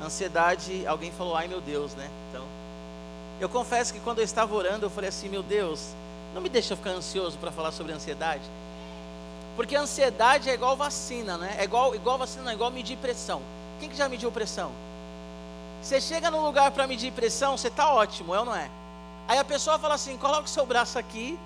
Ansiedade, alguém falou, ai meu Deus, né? Então, eu confesso que quando eu estava orando, eu falei assim, meu Deus, não me deixa ficar ansioso para falar sobre ansiedade. Porque ansiedade é igual vacina, né? É igual, igual vacina, não, é igual medir pressão. Quem que já mediu pressão? Você chega num lugar para medir pressão, você está ótimo, é ou não é? Aí a pessoa fala assim: coloca o seu braço aqui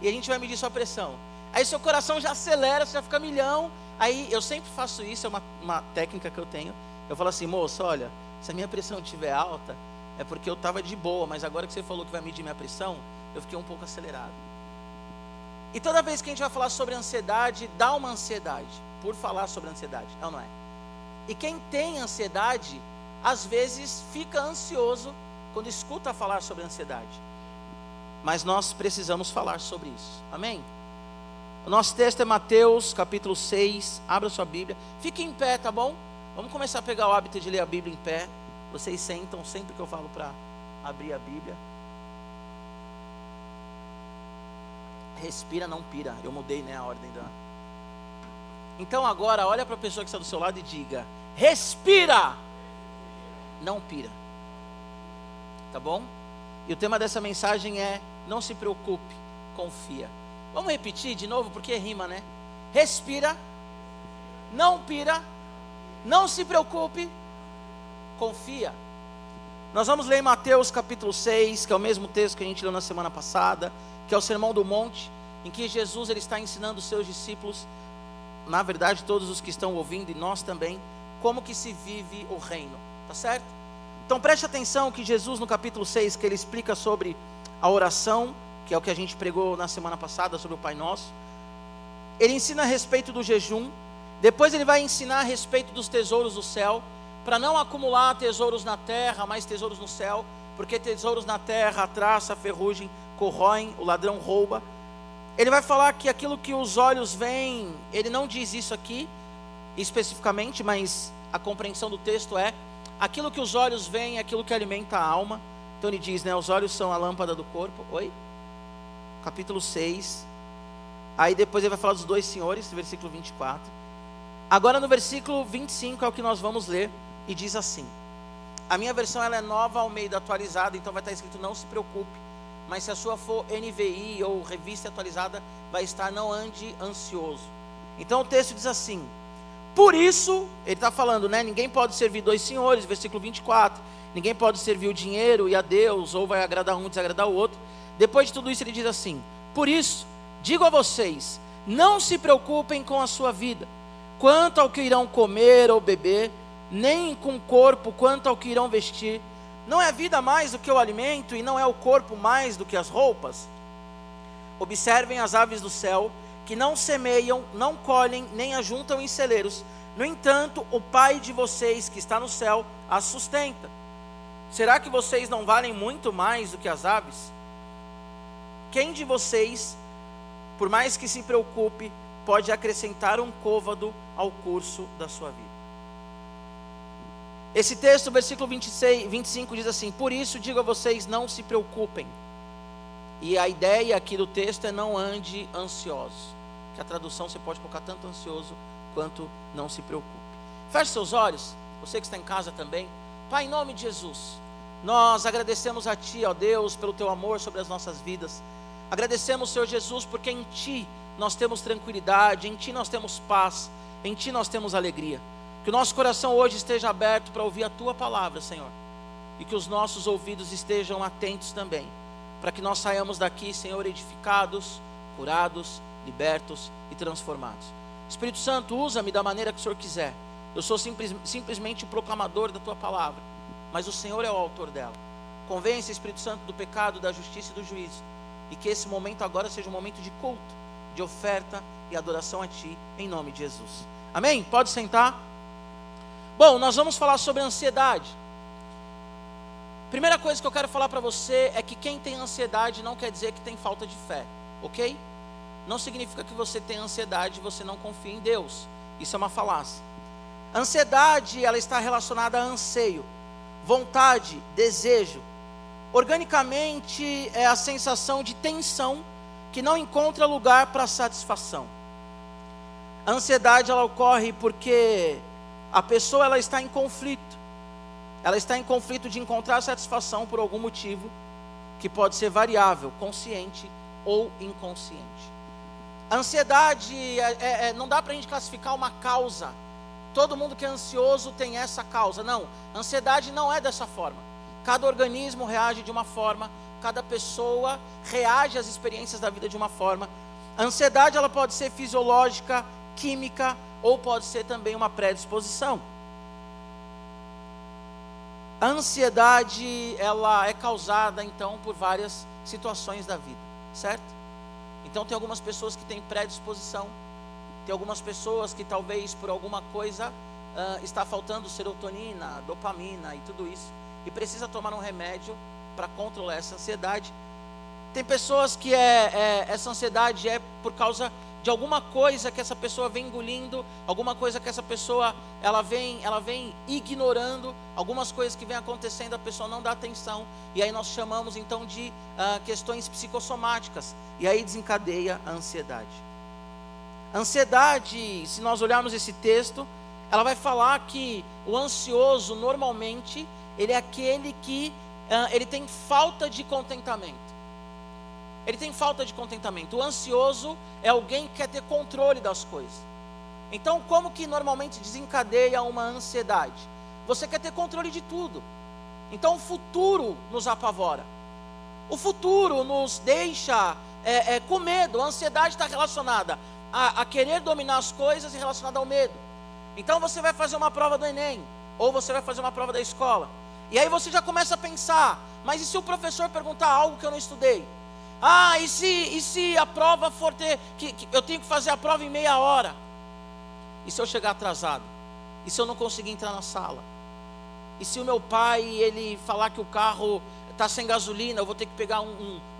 e a gente vai medir sua pressão. Aí seu coração já acelera, você já fica milhão. Aí eu sempre faço isso, é uma, uma técnica que eu tenho. Eu falo assim, moço, olha, se a minha pressão estiver alta, é porque eu estava de boa, mas agora que você falou que vai medir minha pressão, eu fiquei um pouco acelerado. E toda vez que a gente vai falar sobre ansiedade, dá uma ansiedade por falar sobre ansiedade, é ou não é? E quem tem ansiedade, às vezes fica ansioso quando escuta falar sobre ansiedade. Mas nós precisamos falar sobre isso. Amém? O nosso texto é Mateus, capítulo 6. Abra sua Bíblia. Fique em pé, tá bom? Vamos começar a pegar o hábito de ler a Bíblia em pé. Vocês sentam sempre que eu falo para abrir a Bíblia. Respira, não pira. Eu mudei né, a ordem da. Então agora, olha para a pessoa que está do seu lado e diga: Respira! Não pira. Tá bom? E o tema dessa mensagem é: Não se preocupe, confia. Vamos repetir de novo, porque rima, né? Respira, não pira, não se preocupe, confia. Nós vamos ler Mateus capítulo 6, que é o mesmo texto que a gente leu na semana passada, que é o Sermão do Monte, em que Jesus ele está ensinando os seus discípulos, na verdade todos os que estão ouvindo e nós também, como que se vive o reino, tá certo? Então preste atenção que Jesus no capítulo 6, que ele explica sobre a oração, que é o que a gente pregou na semana passada sobre o Pai Nosso. Ele ensina a respeito do jejum, depois ele vai ensinar a respeito dos tesouros do céu, para não acumular tesouros na terra, mas tesouros no céu, porque tesouros na terra, a traça, a ferrugem corroem, o ladrão rouba. Ele vai falar que aquilo que os olhos veem, ele não diz isso aqui especificamente, mas a compreensão do texto é aquilo que os olhos veem, aquilo que alimenta a alma. Então ele diz, né, os olhos são a lâmpada do corpo. Oi? capítulo 6. Aí depois ele vai falar dos dois senhores, versículo 24. Agora no versículo 25 é o que nós vamos ler e diz assim: A minha versão ela é nova ao meio da atualizada, então vai estar escrito não se preocupe. Mas se a sua for NVI ou revista atualizada, vai estar não ande ansioso. Então o texto diz assim: Por isso, ele está falando, né? Ninguém pode servir dois senhores, versículo 24. Ninguém pode servir o dinheiro e a Deus, ou vai agradar um desagradar o outro. Depois de tudo isso, ele diz assim: Por isso, digo a vocês, não se preocupem com a sua vida, quanto ao que irão comer ou beber, nem com o corpo quanto ao que irão vestir. Não é a vida mais do que o alimento, e não é o corpo mais do que as roupas? Observem as aves do céu, que não semeiam, não colhem, nem ajuntam em celeiros. No entanto, o Pai de vocês que está no céu as sustenta. Será que vocês não valem muito mais do que as aves? Quem de vocês, por mais que se preocupe, pode acrescentar um côvado ao curso da sua vida? Esse texto, versículo 26, 25, diz assim: Por isso digo a vocês, não se preocupem. E a ideia aqui do texto é não ande ansioso. Que a tradução você pode colocar tanto ansioso quanto não se preocupe. Feche seus olhos, você que está em casa também. Pai, em nome de Jesus, nós agradecemos a Ti, ó Deus, pelo Teu amor sobre as nossas vidas. Agradecemos, Senhor Jesus, porque em Ti nós temos tranquilidade, em Ti nós temos paz, em Ti nós temos alegria. Que o nosso coração hoje esteja aberto para ouvir a Tua palavra, Senhor, e que os nossos ouvidos estejam atentos também, para que nós saiamos daqui, Senhor, edificados, curados, libertos e transformados. Espírito Santo, usa-me da maneira que o Senhor quiser. Eu sou simples, simplesmente o proclamador da Tua palavra, mas o Senhor é o autor dela. Convence, Espírito Santo, do pecado, da justiça e do juízo e que esse momento agora seja um momento de culto, de oferta e adoração a Ti, em nome de Jesus. Amém? Pode sentar. Bom, nós vamos falar sobre ansiedade. Primeira coisa que eu quero falar para você é que quem tem ansiedade não quer dizer que tem falta de fé, ok? Não significa que você tem ansiedade e você não confia em Deus. Isso é uma falácia. Ansiedade, ela está relacionada a anseio, vontade, desejo, Organicamente é a sensação de tensão que não encontra lugar para satisfação. A ansiedade ela ocorre porque a pessoa ela está em conflito. ela está em conflito de encontrar satisfação por algum motivo que pode ser variável, consciente ou inconsciente. A ansiedade é, é, é não dá para a gente classificar uma causa. Todo mundo que é ansioso tem essa causa. Não, ansiedade não é dessa forma. Cada organismo reage de uma forma, cada pessoa reage às experiências da vida de uma forma. A ansiedade ela pode ser fisiológica, química ou pode ser também uma predisposição. A ansiedade, ela é causada então por várias situações da vida, certo? Então tem algumas pessoas que têm predisposição, tem algumas pessoas que talvez por alguma coisa uh, está faltando serotonina, dopamina e tudo isso, e precisa tomar um remédio para controlar essa ansiedade. Tem pessoas que é, é, essa ansiedade é por causa de alguma coisa que essa pessoa vem engolindo, alguma coisa que essa pessoa ela vem, ela vem ignorando, algumas coisas que vem acontecendo a pessoa não dá atenção e aí nós chamamos então de uh, questões psicossomáticas e aí desencadeia a ansiedade. Ansiedade, se nós olharmos esse texto, ela vai falar que o ansioso normalmente ele é aquele que ele tem falta de contentamento. Ele tem falta de contentamento. O ansioso é alguém que quer ter controle das coisas. Então, como que normalmente desencadeia uma ansiedade? Você quer ter controle de tudo. Então, o futuro nos apavora. O futuro nos deixa é, é, com medo. A ansiedade está relacionada a, a querer dominar as coisas e relacionada ao medo. Então, você vai fazer uma prova do Enem, ou você vai fazer uma prova da escola. E aí você já começa a pensar: mas e se o professor perguntar algo que eu não estudei? Ah, e se, e se a prova for ter. Que, que eu tenho que fazer a prova em meia hora? E se eu chegar atrasado? E se eu não conseguir entrar na sala? E se o meu pai ele falar que o carro está sem gasolina, eu vou ter que pegar um,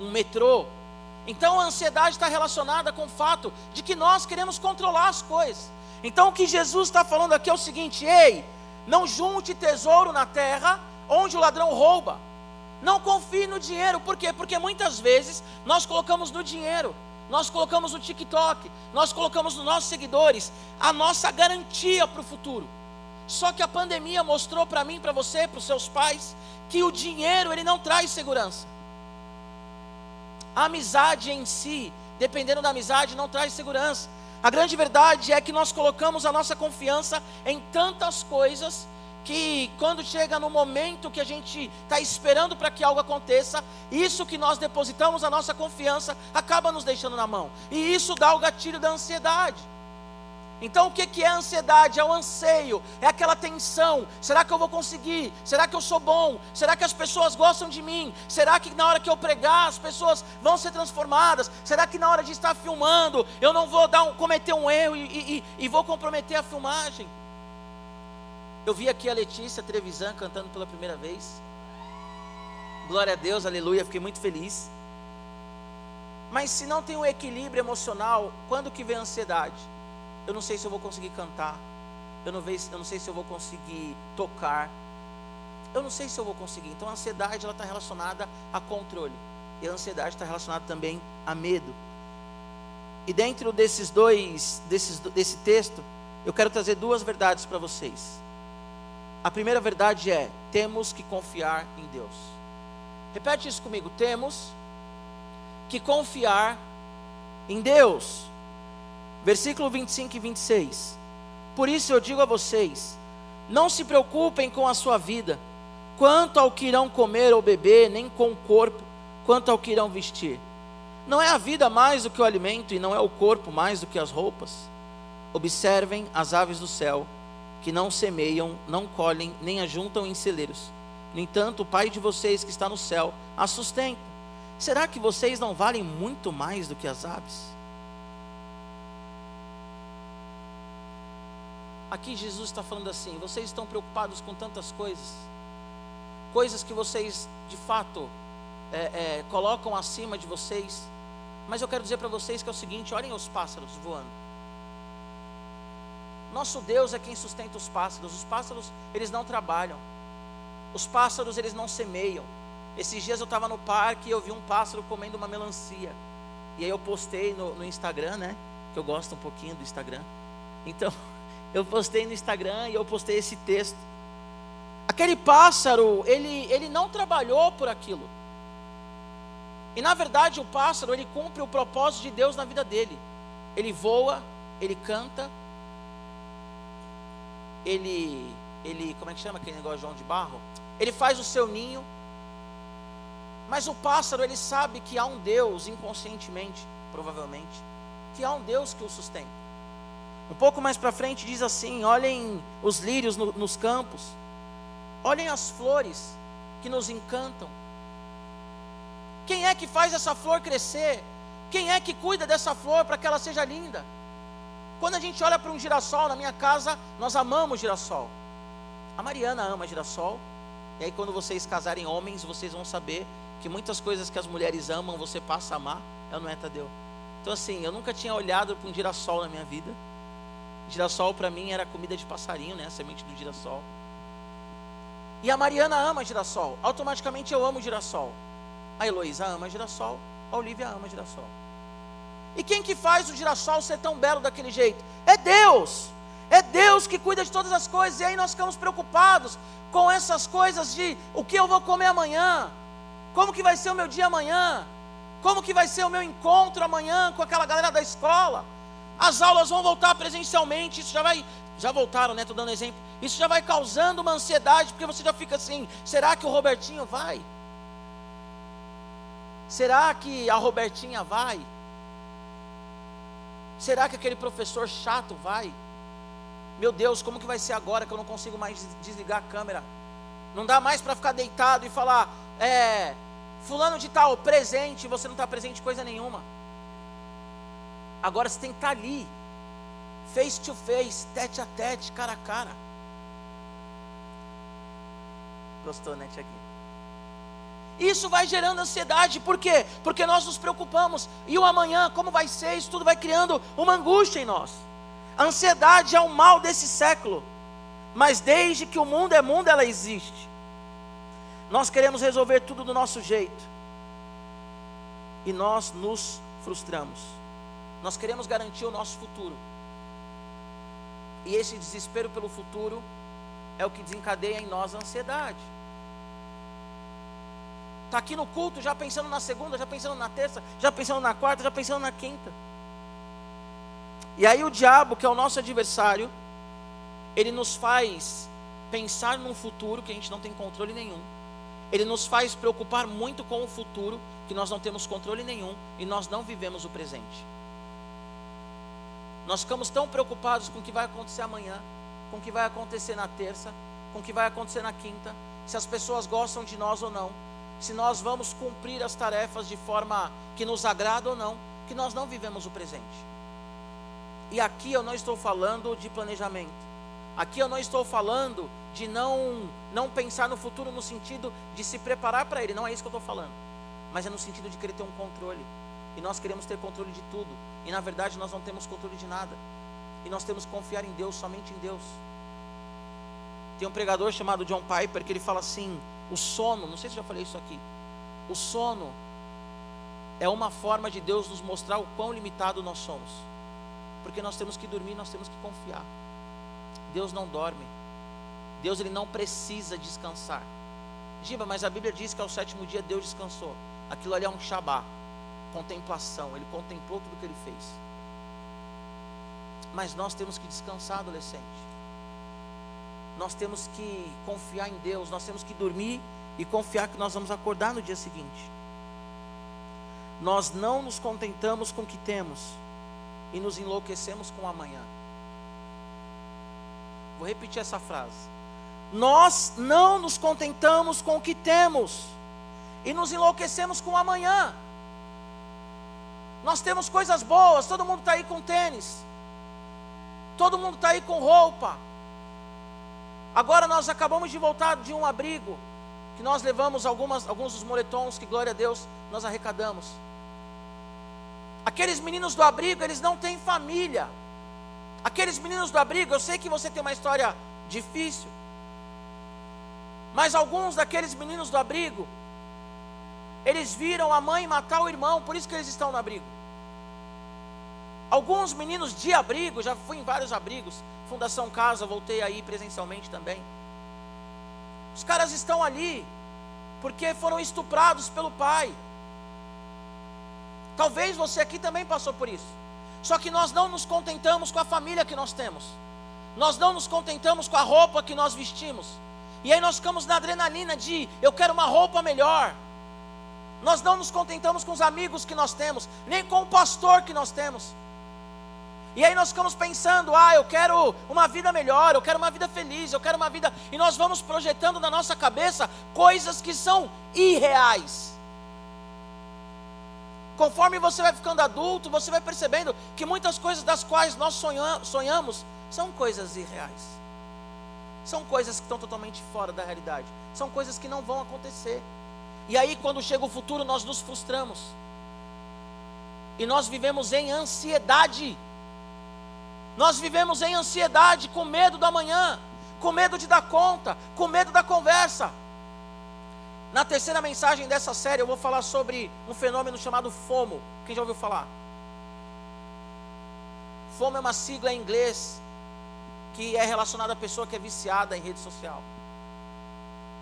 um, um metrô? Então a ansiedade está relacionada com o fato de que nós queremos controlar as coisas. Então o que Jesus está falando aqui é o seguinte: ei, não junte tesouro na terra onde o ladrão rouba não confie no dinheiro, por quê? Porque muitas vezes nós colocamos no dinheiro, nós colocamos no TikTok, nós colocamos nos nossos seguidores a nossa garantia para o futuro. Só que a pandemia mostrou para mim, para você, para os seus pais, que o dinheiro ele não traz segurança. A amizade em si, dependendo da amizade, não traz segurança. A grande verdade é que nós colocamos a nossa confiança em tantas coisas que quando chega no momento que a gente está esperando para que algo aconteça, isso que nós depositamos a nossa confiança acaba nos deixando na mão, e isso dá o gatilho da ansiedade. Então, o que, é a ansiedade? É o anseio, é aquela tensão. Será que eu vou conseguir? Será que eu sou bom? Será que as pessoas gostam de mim? Será que na hora que eu pregar as pessoas vão ser transformadas? Será que na hora de estar filmando eu não vou dar um, cometer um erro e, e, e vou comprometer a filmagem? Eu vi aqui a Letícia Trevisan cantando pela primeira vez. Glória a Deus, aleluia, fiquei muito feliz. Mas se não tem um equilíbrio emocional, quando que vem a ansiedade? Eu não sei se eu vou conseguir cantar. Eu não, vejo, eu não sei se eu vou conseguir tocar. Eu não sei se eu vou conseguir. Então a ansiedade ela está relacionada a controle. E a ansiedade está relacionada também a medo. E dentro desses dois, desses, desse texto, eu quero trazer duas verdades para vocês. A primeira verdade é: temos que confiar em Deus. Repete isso comigo: temos que confiar em Deus. Versículo 25 e 26. Por isso eu digo a vocês: não se preocupem com a sua vida, quanto ao que irão comer ou beber, nem com o corpo, quanto ao que irão vestir. Não é a vida mais do que o alimento, e não é o corpo mais do que as roupas. Observem as aves do céu que não semeiam, não colhem, nem ajuntam em celeiros. No entanto, o Pai de vocês que está no céu a sustenta. Será que vocês não valem muito mais do que as aves? Aqui Jesus está falando assim: vocês estão preocupados com tantas coisas, coisas que vocês de fato é, é, colocam acima de vocês, mas eu quero dizer para vocês que é o seguinte: olhem os pássaros voando. Nosso Deus é quem sustenta os pássaros. Os pássaros, eles não trabalham. Os pássaros, eles não semeiam. Esses dias eu estava no parque e eu vi um pássaro comendo uma melancia. E aí eu postei no, no Instagram, né? Que eu gosto um pouquinho do Instagram. Então, eu postei no Instagram e eu postei esse texto. Aquele pássaro, ele, ele não trabalhou por aquilo. E na verdade o pássaro, ele cumpre o propósito de Deus na vida dele. Ele voa, ele canta, ele, ele, como é que chama aquele negócio de João de Barro? Ele faz o seu ninho. Mas o pássaro, ele sabe que há um Deus, inconscientemente, provavelmente, que há um Deus que o sustenta. Um pouco mais para frente diz assim: olhem os lírios no, nos campos, olhem as flores que nos encantam. Quem é que faz essa flor crescer? Quem é que cuida dessa flor para que ela seja linda? Quando a gente olha para um girassol na minha casa, nós amamos girassol. A Mariana ama girassol. E aí, quando vocês casarem homens, vocês vão saber que muitas coisas que as mulheres amam, você passa a amar. É não é, Tadeu? Então, assim, eu nunca tinha olhado para um girassol na minha vida. Girassol para mim era comida de passarinho, né? A semente do girassol. E a Mariana ama girassol. Automaticamente eu amo girassol. A Heloísa ama girassol. A Olivia ama girassol. E quem que faz o girassol ser tão belo daquele jeito? É Deus. É Deus que cuida de todas as coisas. E aí nós ficamos preocupados com essas coisas de o que eu vou comer amanhã. Como que vai ser o meu dia amanhã? Como que vai ser o meu encontro amanhã com aquela galera da escola? As aulas vão voltar presencialmente, isso já vai, já voltaram, né? Estou dando exemplo. Isso já vai causando uma ansiedade, porque você já fica assim: será que o Robertinho vai? Será que a Robertinha vai? Será que aquele professor chato vai? Meu Deus, como que vai ser agora que eu não consigo mais desligar a câmera? Não dá mais para ficar deitado e falar, é, fulano de tal, presente, você não está presente coisa nenhuma. Agora você tem que estar tá ali, face to face, tete a tete, cara a cara. Gostou, né, Tiaguinho? Isso vai gerando ansiedade, por quê? Porque nós nos preocupamos, e o amanhã, como vai ser? Isso tudo vai criando uma angústia em nós. A ansiedade é o mal desse século, mas desde que o mundo é mundo, ela existe. Nós queremos resolver tudo do nosso jeito, e nós nos frustramos. Nós queremos garantir o nosso futuro, e esse desespero pelo futuro é o que desencadeia em nós a ansiedade. Está aqui no culto já pensando na segunda, já pensando na terça, já pensando na quarta, já pensando na quinta. E aí o diabo, que é o nosso adversário, ele nos faz pensar num futuro que a gente não tem controle nenhum. Ele nos faz preocupar muito com o futuro que nós não temos controle nenhum e nós não vivemos o presente. Nós ficamos tão preocupados com o que vai acontecer amanhã, com o que vai acontecer na terça, com o que vai acontecer na quinta, se as pessoas gostam de nós ou não, se nós vamos cumprir as tarefas de forma que nos agrada ou não, que nós não vivemos o presente. E aqui eu não estou falando de planejamento. Aqui eu não estou falando de não não pensar no futuro no sentido de se preparar para ele, não é isso que eu estou falando. Mas é no sentido de querer ter um controle. E nós queremos ter controle de tudo. E na verdade nós não temos controle de nada. E nós temos que confiar em Deus, somente em Deus. Tem um pregador chamado John Piper que ele fala assim: o sono, não sei se já falei isso aqui. O sono é uma forma de Deus nos mostrar o quão limitado nós somos. Porque nós temos que dormir, nós temos que confiar. Deus não dorme. Deus ele não precisa descansar. Giba, mas a Bíblia diz que ao sétimo dia Deus descansou. Aquilo ali é um Shabá, contemplação. Ele contemplou tudo que ele fez. Mas nós temos que descansar, adolescente nós temos que confiar em Deus, nós temos que dormir e confiar que nós vamos acordar no dia seguinte. Nós não nos contentamos com o que temos e nos enlouquecemos com o amanhã. Vou repetir essa frase. Nós não nos contentamos com o que temos e nos enlouquecemos com o amanhã. Nós temos coisas boas, todo mundo está aí com tênis, todo mundo está aí com roupa, Agora nós acabamos de voltar de um abrigo, que nós levamos algumas, alguns dos moletons, que glória a Deus, nós arrecadamos. Aqueles meninos do abrigo, eles não têm família. Aqueles meninos do abrigo, eu sei que você tem uma história difícil. Mas alguns daqueles meninos do abrigo, eles viram a mãe matar o irmão, por isso que eles estão no abrigo. Alguns meninos de abrigo, já fui em vários abrigos, Fundação Casa, voltei aí presencialmente também. Os caras estão ali porque foram estuprados pelo pai. Talvez você aqui também passou por isso. Só que nós não nos contentamos com a família que nós temos. Nós não nos contentamos com a roupa que nós vestimos. E aí nós ficamos na adrenalina de eu quero uma roupa melhor. Nós não nos contentamos com os amigos que nós temos, nem com o pastor que nós temos. E aí nós ficamos pensando, ah, eu quero uma vida melhor, eu quero uma vida feliz, eu quero uma vida. E nós vamos projetando na nossa cabeça coisas que são irreais. Conforme você vai ficando adulto, você vai percebendo que muitas coisas das quais nós sonhamos são coisas irreais. São coisas que estão totalmente fora da realidade. São coisas que não vão acontecer. E aí, quando chega o futuro, nós nos frustramos. E nós vivemos em ansiedade. Nós vivemos em ansiedade, com medo do amanhã, com medo de dar conta, com medo da conversa. Na terceira mensagem dessa série, eu vou falar sobre um fenômeno chamado FOMO. Quem já ouviu falar? FOMO é uma sigla em inglês que é relacionada à pessoa que é viciada em rede social.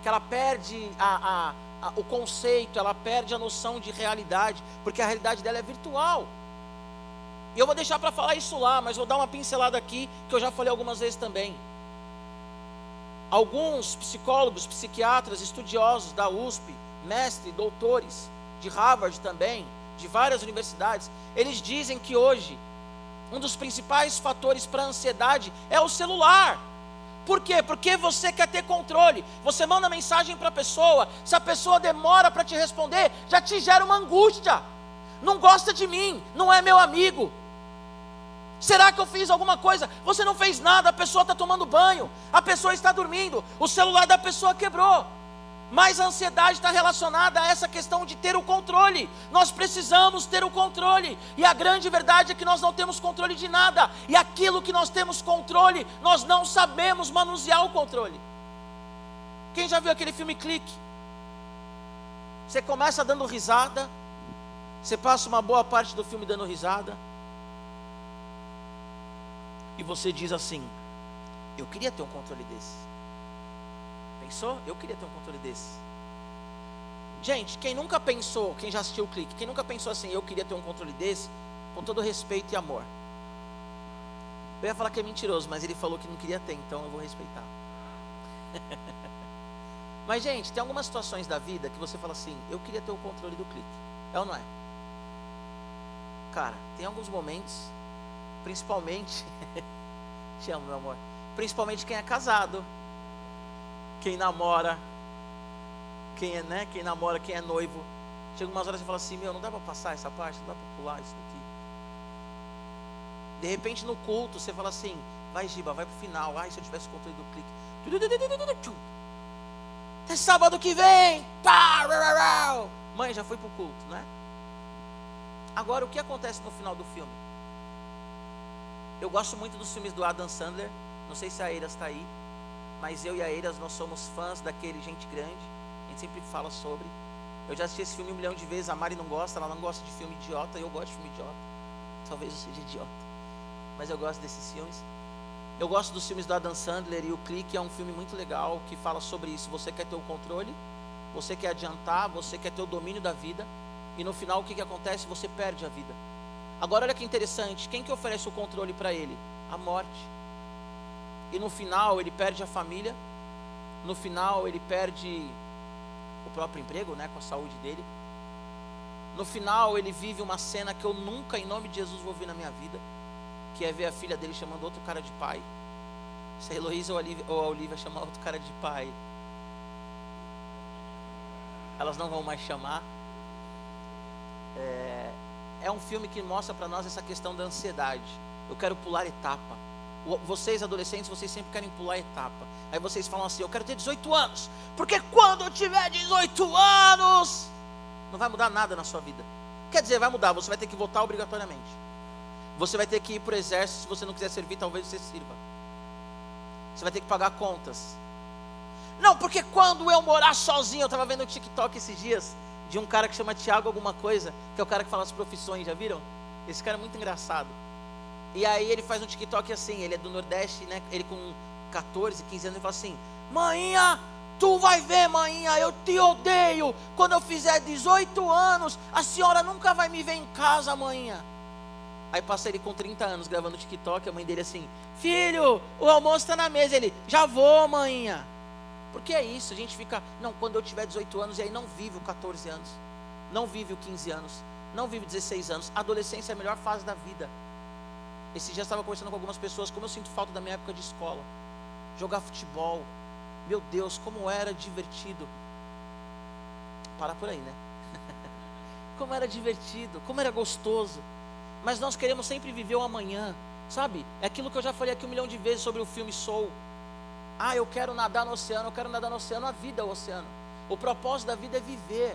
Que ela perde a, a, a, o conceito, ela perde a noção de realidade, porque a realidade dela é virtual. E eu vou deixar para falar isso lá, mas vou dar uma pincelada aqui, que eu já falei algumas vezes também. Alguns psicólogos, psiquiatras, estudiosos da USP, mestres, doutores, de Harvard também, de várias universidades, eles dizem que hoje um dos principais fatores para a ansiedade é o celular. Por quê? Porque você quer ter controle. Você manda mensagem para a pessoa, se a pessoa demora para te responder, já te gera uma angústia. Não gosta de mim, não é meu amigo. Será que eu fiz alguma coisa? Você não fez nada, a pessoa está tomando banho, a pessoa está dormindo, o celular da pessoa quebrou. Mas a ansiedade está relacionada a essa questão de ter o controle. Nós precisamos ter o controle. E a grande verdade é que nós não temos controle de nada. E aquilo que nós temos controle, nós não sabemos manusear o controle. Quem já viu aquele filme Clique? Você começa dando risada, você passa uma boa parte do filme dando risada e você diz assim: Eu queria ter um controle desse. Pensou? Eu queria ter um controle desse. Gente, quem nunca pensou, quem já assistiu o clique, quem nunca pensou assim, eu queria ter um controle desse, com todo respeito e amor. Eu ia falar que é mentiroso, mas ele falou que não queria ter, então eu vou respeitar. mas, gente, tem algumas situações da vida que você fala assim: eu queria ter o controle do clique. É ou não é? Cara, tem alguns momentos Principalmente, te amo, meu amor. Principalmente quem é casado, quem namora, quem é, né? Quem namora, quem é noivo. Chega umas horas e fala assim: Meu, não dá para passar essa parte, não dá para pular isso daqui. De repente no culto você fala assim: Vai, Giba, vai pro final. Ai, se eu tivesse controle do clique. Até sábado que vem. Mãe, já foi pro culto, né? Agora, o que acontece no final do filme? Eu gosto muito dos filmes do Adam Sandler. Não sei se a Eiras está aí. Mas eu e a Eiras, nós somos fãs daquele Gente Grande. A gente sempre fala sobre. Eu já assisti esse filme um milhão de vezes. A Mari não gosta, ela não gosta de filme idiota. Eu gosto de filme idiota. Talvez eu seja idiota. Mas eu gosto desses filmes. Eu gosto dos filmes do Adam Sandler e o Clique é um filme muito legal que fala sobre isso. Você quer ter o controle, você quer adiantar, você quer ter o domínio da vida. E no final o que, que acontece? Você perde a vida. Agora olha que interessante, quem que oferece o controle para ele? A morte. E no final ele perde a família, no final ele perde o próprio emprego, né, com a saúde dele. No final ele vive uma cena que eu nunca, em nome de Jesus, vou ver na minha vida, que é ver a filha dele chamando outro cara de pai. Se a Heloísa ou a Olivia, ou a Olivia chamar outro cara de pai, elas não vão mais chamar. É, é um filme que mostra para nós essa questão da ansiedade. Eu quero pular etapa. Vocês, adolescentes, vocês sempre querem pular etapa. Aí vocês falam assim: Eu quero ter 18 anos. Porque quando eu tiver 18 anos, não vai mudar nada na sua vida. Quer dizer, vai mudar. Você vai ter que votar obrigatoriamente. Você vai ter que ir para o exército. Se você não quiser servir, talvez você sirva. Você vai ter que pagar contas. Não, porque quando eu morar sozinho, eu estava vendo o TikTok esses dias de um cara que chama Tiago alguma coisa, que é o cara que fala as profissões, já viram? Esse cara é muito engraçado. E aí ele faz um TikTok assim, ele é do Nordeste, né? Ele com 14, 15 anos, ele fala assim: Maninha, Tu vai ver, maninha, eu te odeio. Quando eu fizer 18 anos, a senhora nunca vai me ver em casa, maninha. Aí passa ele com 30 anos gravando TikTok, a mãe dele assim: Filho, o almoço está na mesa. Ele: Já vou, maninha. Porque é isso, a gente fica, não, quando eu tiver 18 anos, e aí não vive o 14 anos, não vive o 15 anos, não vive 16 anos. A adolescência é a melhor fase da vida. Esse dia eu estava conversando com algumas pessoas, como eu sinto falta da minha época de escola. Jogar futebol. Meu Deus, como era divertido. Para por aí, né? como era divertido, como era gostoso. Mas nós queremos sempre viver o amanhã, sabe? É aquilo que eu já falei aqui um milhão de vezes sobre o filme Soul. Ah, eu quero nadar no oceano, eu quero nadar no oceano, a vida é o oceano. O propósito da vida é viver.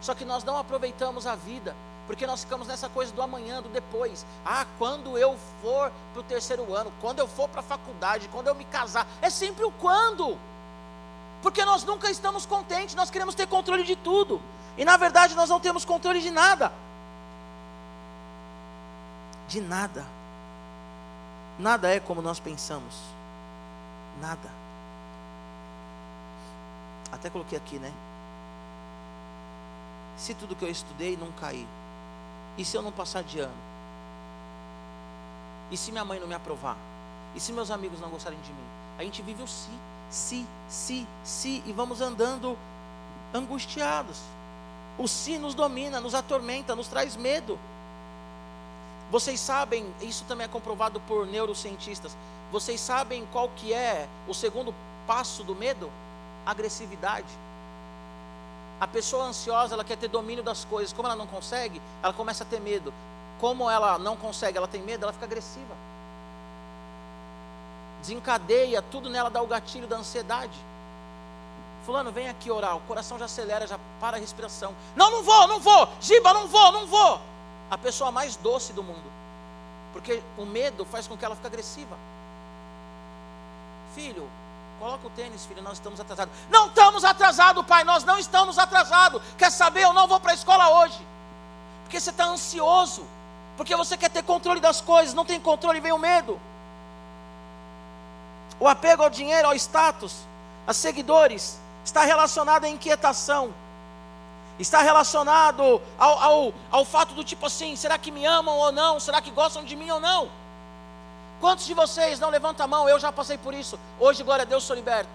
Só que nós não aproveitamos a vida. Porque nós ficamos nessa coisa do amanhã, do depois. Ah, quando eu for para o terceiro ano, quando eu for para a faculdade, quando eu me casar. É sempre o quando. Porque nós nunca estamos contentes, nós queremos ter controle de tudo. E na verdade nós não temos controle de nada. De nada. Nada é como nós pensamos. Nada. Até coloquei aqui, né? Se tudo que eu estudei não cair, e se eu não passar de ano? E se minha mãe não me aprovar? E se meus amigos não gostarem de mim? A gente vive o se, se, se, se, e vamos andando angustiados. O se nos domina, nos atormenta, nos traz medo. Vocês sabem, isso também é comprovado por neurocientistas. Vocês sabem qual que é o segundo passo do medo? Agressividade. A pessoa ansiosa, ela quer ter domínio das coisas. Como ela não consegue, ela começa a ter medo. Como ela não consegue, ela tem medo, ela fica agressiva. Desencadeia, tudo nela dá o gatilho da ansiedade. Fulano, vem aqui orar. O coração já acelera, já para a respiração. Não, não vou, não vou. Giba, não vou, não vou. A pessoa mais doce do mundo. Porque o medo faz com que ela fique agressiva. Filho, Coloca o tênis, filho, nós estamos atrasados. Não estamos atrasados, pai, nós não estamos atrasados. Quer saber? Eu não vou para a escola hoje. Porque você está ansioso. Porque você quer ter controle das coisas. Não tem controle, vem o medo. O apego ao dinheiro, ao status, a seguidores, está relacionado à inquietação. Está relacionado ao, ao, ao fato do tipo assim: será que me amam ou não? Será que gostam de mim ou não? Quantos de vocês não levanta a mão? Eu já passei por isso. Hoje, glória a Deus, sou liberto.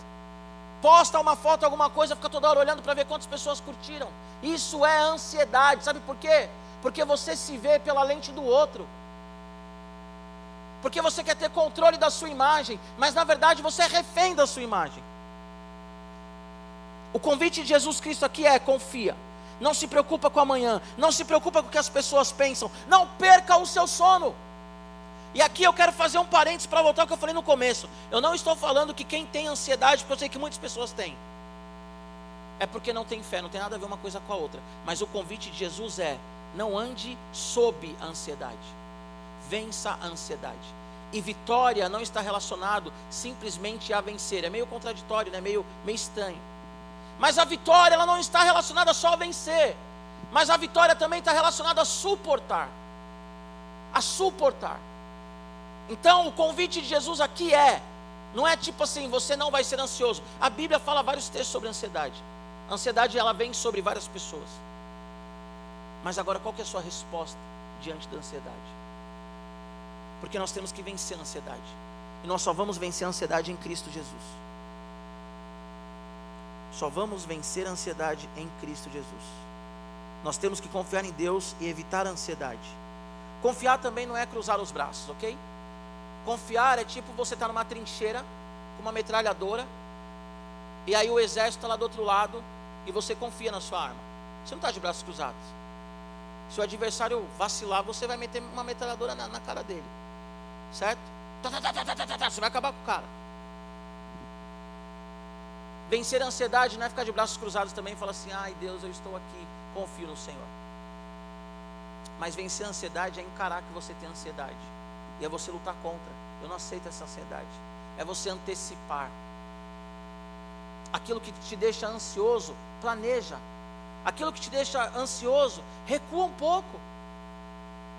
Posta uma foto, alguma coisa, fica toda hora olhando para ver quantas pessoas curtiram. Isso é ansiedade. Sabe por quê? Porque você se vê pela lente do outro. Porque você quer ter controle da sua imagem, mas na verdade você é refém da sua imagem. O convite de Jesus Cristo aqui é: confia. Não se preocupa com amanhã, não se preocupa com o que as pessoas pensam, não perca o seu sono. E aqui eu quero fazer um parênteses para voltar ao que eu falei no começo. Eu não estou falando que quem tem ansiedade, porque eu sei que muitas pessoas têm, é porque não tem fé, não tem nada a ver uma coisa com a outra. Mas o convite de Jesus é: não ande sob a ansiedade, vença a ansiedade. E vitória não está relacionado simplesmente a vencer. É meio contraditório, né? meio, meio estranho. Mas a vitória ela não está relacionada só a vencer. Mas a vitória também está relacionada a suportar. A suportar. Então, o convite de Jesus aqui é: não é tipo assim, você não vai ser ansioso. A Bíblia fala vários textos sobre ansiedade. A ansiedade ela vem sobre várias pessoas. Mas agora qual é a sua resposta diante da ansiedade? Porque nós temos que vencer a ansiedade. E nós só vamos vencer a ansiedade em Cristo Jesus. Só vamos vencer a ansiedade em Cristo Jesus. Nós temos que confiar em Deus e evitar a ansiedade. Confiar também não é cruzar os braços, ok? Confiar é tipo você estar tá numa trincheira com uma metralhadora e aí o exército está lá do outro lado e você confia na sua arma. Você não está de braços cruzados. Se o adversário vacilar, você vai meter uma metralhadora na, na cara dele. Certo? Tá, tá, tá, você vai acabar com o cara. Vencer a ansiedade não é ficar de braços cruzados também e falar assim: ai Deus, eu estou aqui, confio no Senhor. Mas vencer a ansiedade é encarar que você tem ansiedade e é você lutar contra. Eu não aceito essa ansiedade. É você antecipar. Aquilo que te deixa ansioso, planeja. Aquilo que te deixa ansioso, recua um pouco.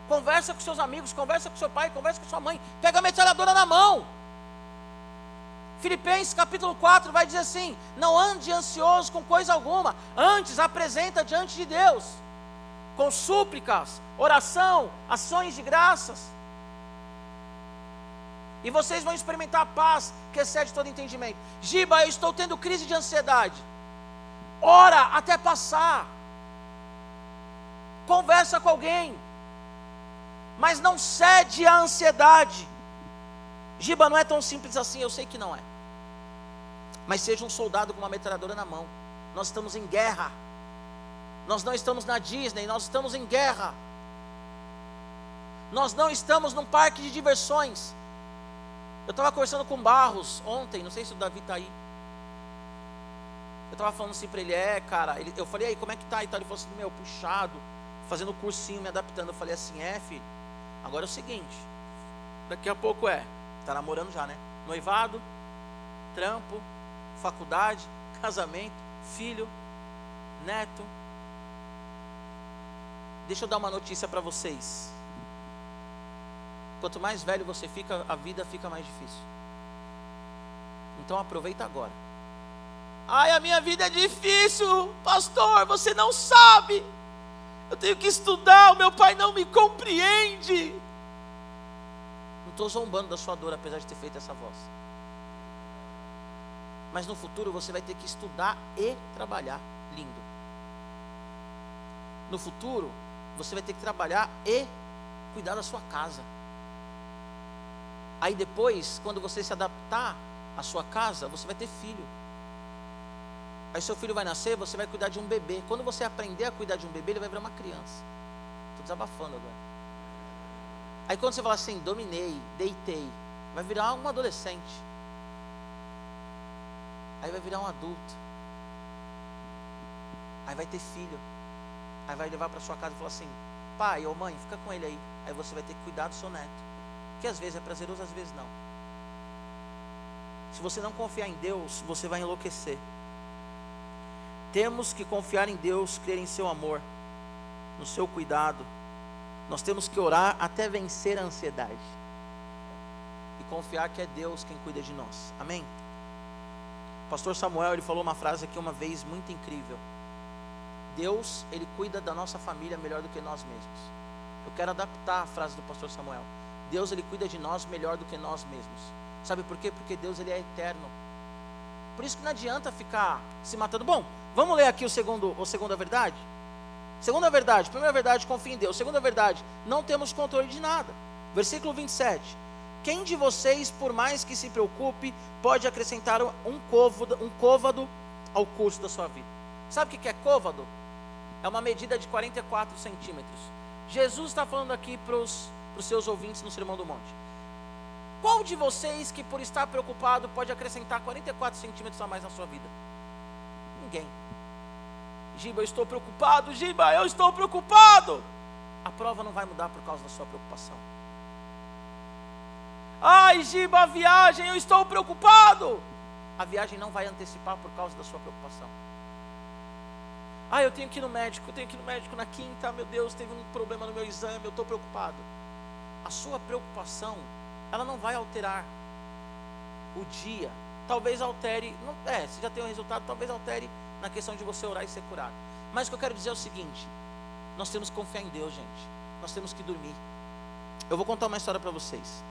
Conversa com seus amigos, conversa com seu pai, conversa com sua mãe. Pega a metralhadora na mão. Filipenses capítulo 4 vai dizer assim: Não ande ansioso com coisa alguma, antes apresenta diante de Deus, com súplicas, oração, ações de graças. E vocês vão experimentar a paz que excede todo entendimento. Giba, eu estou tendo crise de ansiedade. Ora até passar. Conversa com alguém. Mas não cede à ansiedade. Giba, não é tão simples assim, eu sei que não é. Mas seja um soldado com uma metralhadora na mão. Nós estamos em guerra. Nós não estamos na Disney, nós estamos em guerra. Nós não estamos num parque de diversões. Eu estava conversando com Barros ontem, não sei se o Davi está aí. Eu estava falando assim para ele, é, cara, ele, eu falei, aí, como é que tá? E tal, ele falou assim, meu, puxado, fazendo cursinho, me adaptando. Eu falei assim, é, filho, agora é o seguinte, daqui a pouco é, está namorando já, né? Noivado, trampo, faculdade, casamento, filho, neto. Deixa eu dar uma notícia para vocês. Quanto mais velho você fica, a vida fica mais difícil. Então aproveita agora. Ai, a minha vida é difícil, pastor, você não sabe. Eu tenho que estudar, o meu pai não me compreende. Não estou zombando da sua dor, apesar de ter feito essa voz. Mas no futuro você vai ter que estudar e trabalhar. Lindo. No futuro, você vai ter que trabalhar e cuidar da sua casa. Aí depois, quando você se adaptar à sua casa, você vai ter filho. Aí seu filho vai nascer, você vai cuidar de um bebê. Quando você aprender a cuidar de um bebê, ele vai virar uma criança. Estou desabafando agora. Aí quando você fala assim, dominei, deitei, vai virar um adolescente. Aí vai virar um adulto. Aí vai ter filho. Aí vai levar para sua casa e falar assim: pai ou mãe, fica com ele aí. Aí você vai ter que cuidar do seu neto que às vezes é prazeroso, às vezes não. Se você não confiar em Deus, você vai enlouquecer. Temos que confiar em Deus, crer em seu amor, no seu cuidado. Nós temos que orar até vencer a ansiedade. E confiar que é Deus quem cuida de nós. Amém? O pastor Samuel, ele falou uma frase aqui uma vez muito incrível. Deus, ele cuida da nossa família melhor do que nós mesmos. Eu quero adaptar a frase do pastor Samuel. Deus ele cuida de nós melhor do que nós mesmos. Sabe por quê? Porque Deus ele é eterno. Por isso que não adianta ficar se matando. Bom, vamos ler aqui o segundo, a segunda verdade. Segunda verdade, primeira verdade, confia em Deus. Segunda verdade, não temos controle de nada. Versículo 27. Quem de vocês, por mais que se preocupe, pode acrescentar um côvado, um côvado ao curso da sua vida? Sabe o que é côvado? É uma medida de 44 centímetros. Jesus está falando aqui para os para os seus ouvintes no Sermão do Monte. Qual de vocês que por estar preocupado pode acrescentar 44 centímetros a mais na sua vida? Ninguém. Giba, eu estou preocupado. Giba, eu estou preocupado. A prova não vai mudar por causa da sua preocupação. Ai, Giba, a viagem, eu estou preocupado. A viagem não vai antecipar por causa da sua preocupação. Ah, eu tenho que ir no médico, eu tenho que ir no médico na quinta, meu Deus, teve um problema no meu exame, eu estou preocupado a sua preocupação, ela não vai alterar o dia. Talvez altere, não, é, se já tem um resultado, talvez altere na questão de você orar e ser curado. Mas o que eu quero dizer é o seguinte: nós temos que confiar em Deus, gente. Nós temos que dormir. Eu vou contar uma história para vocês.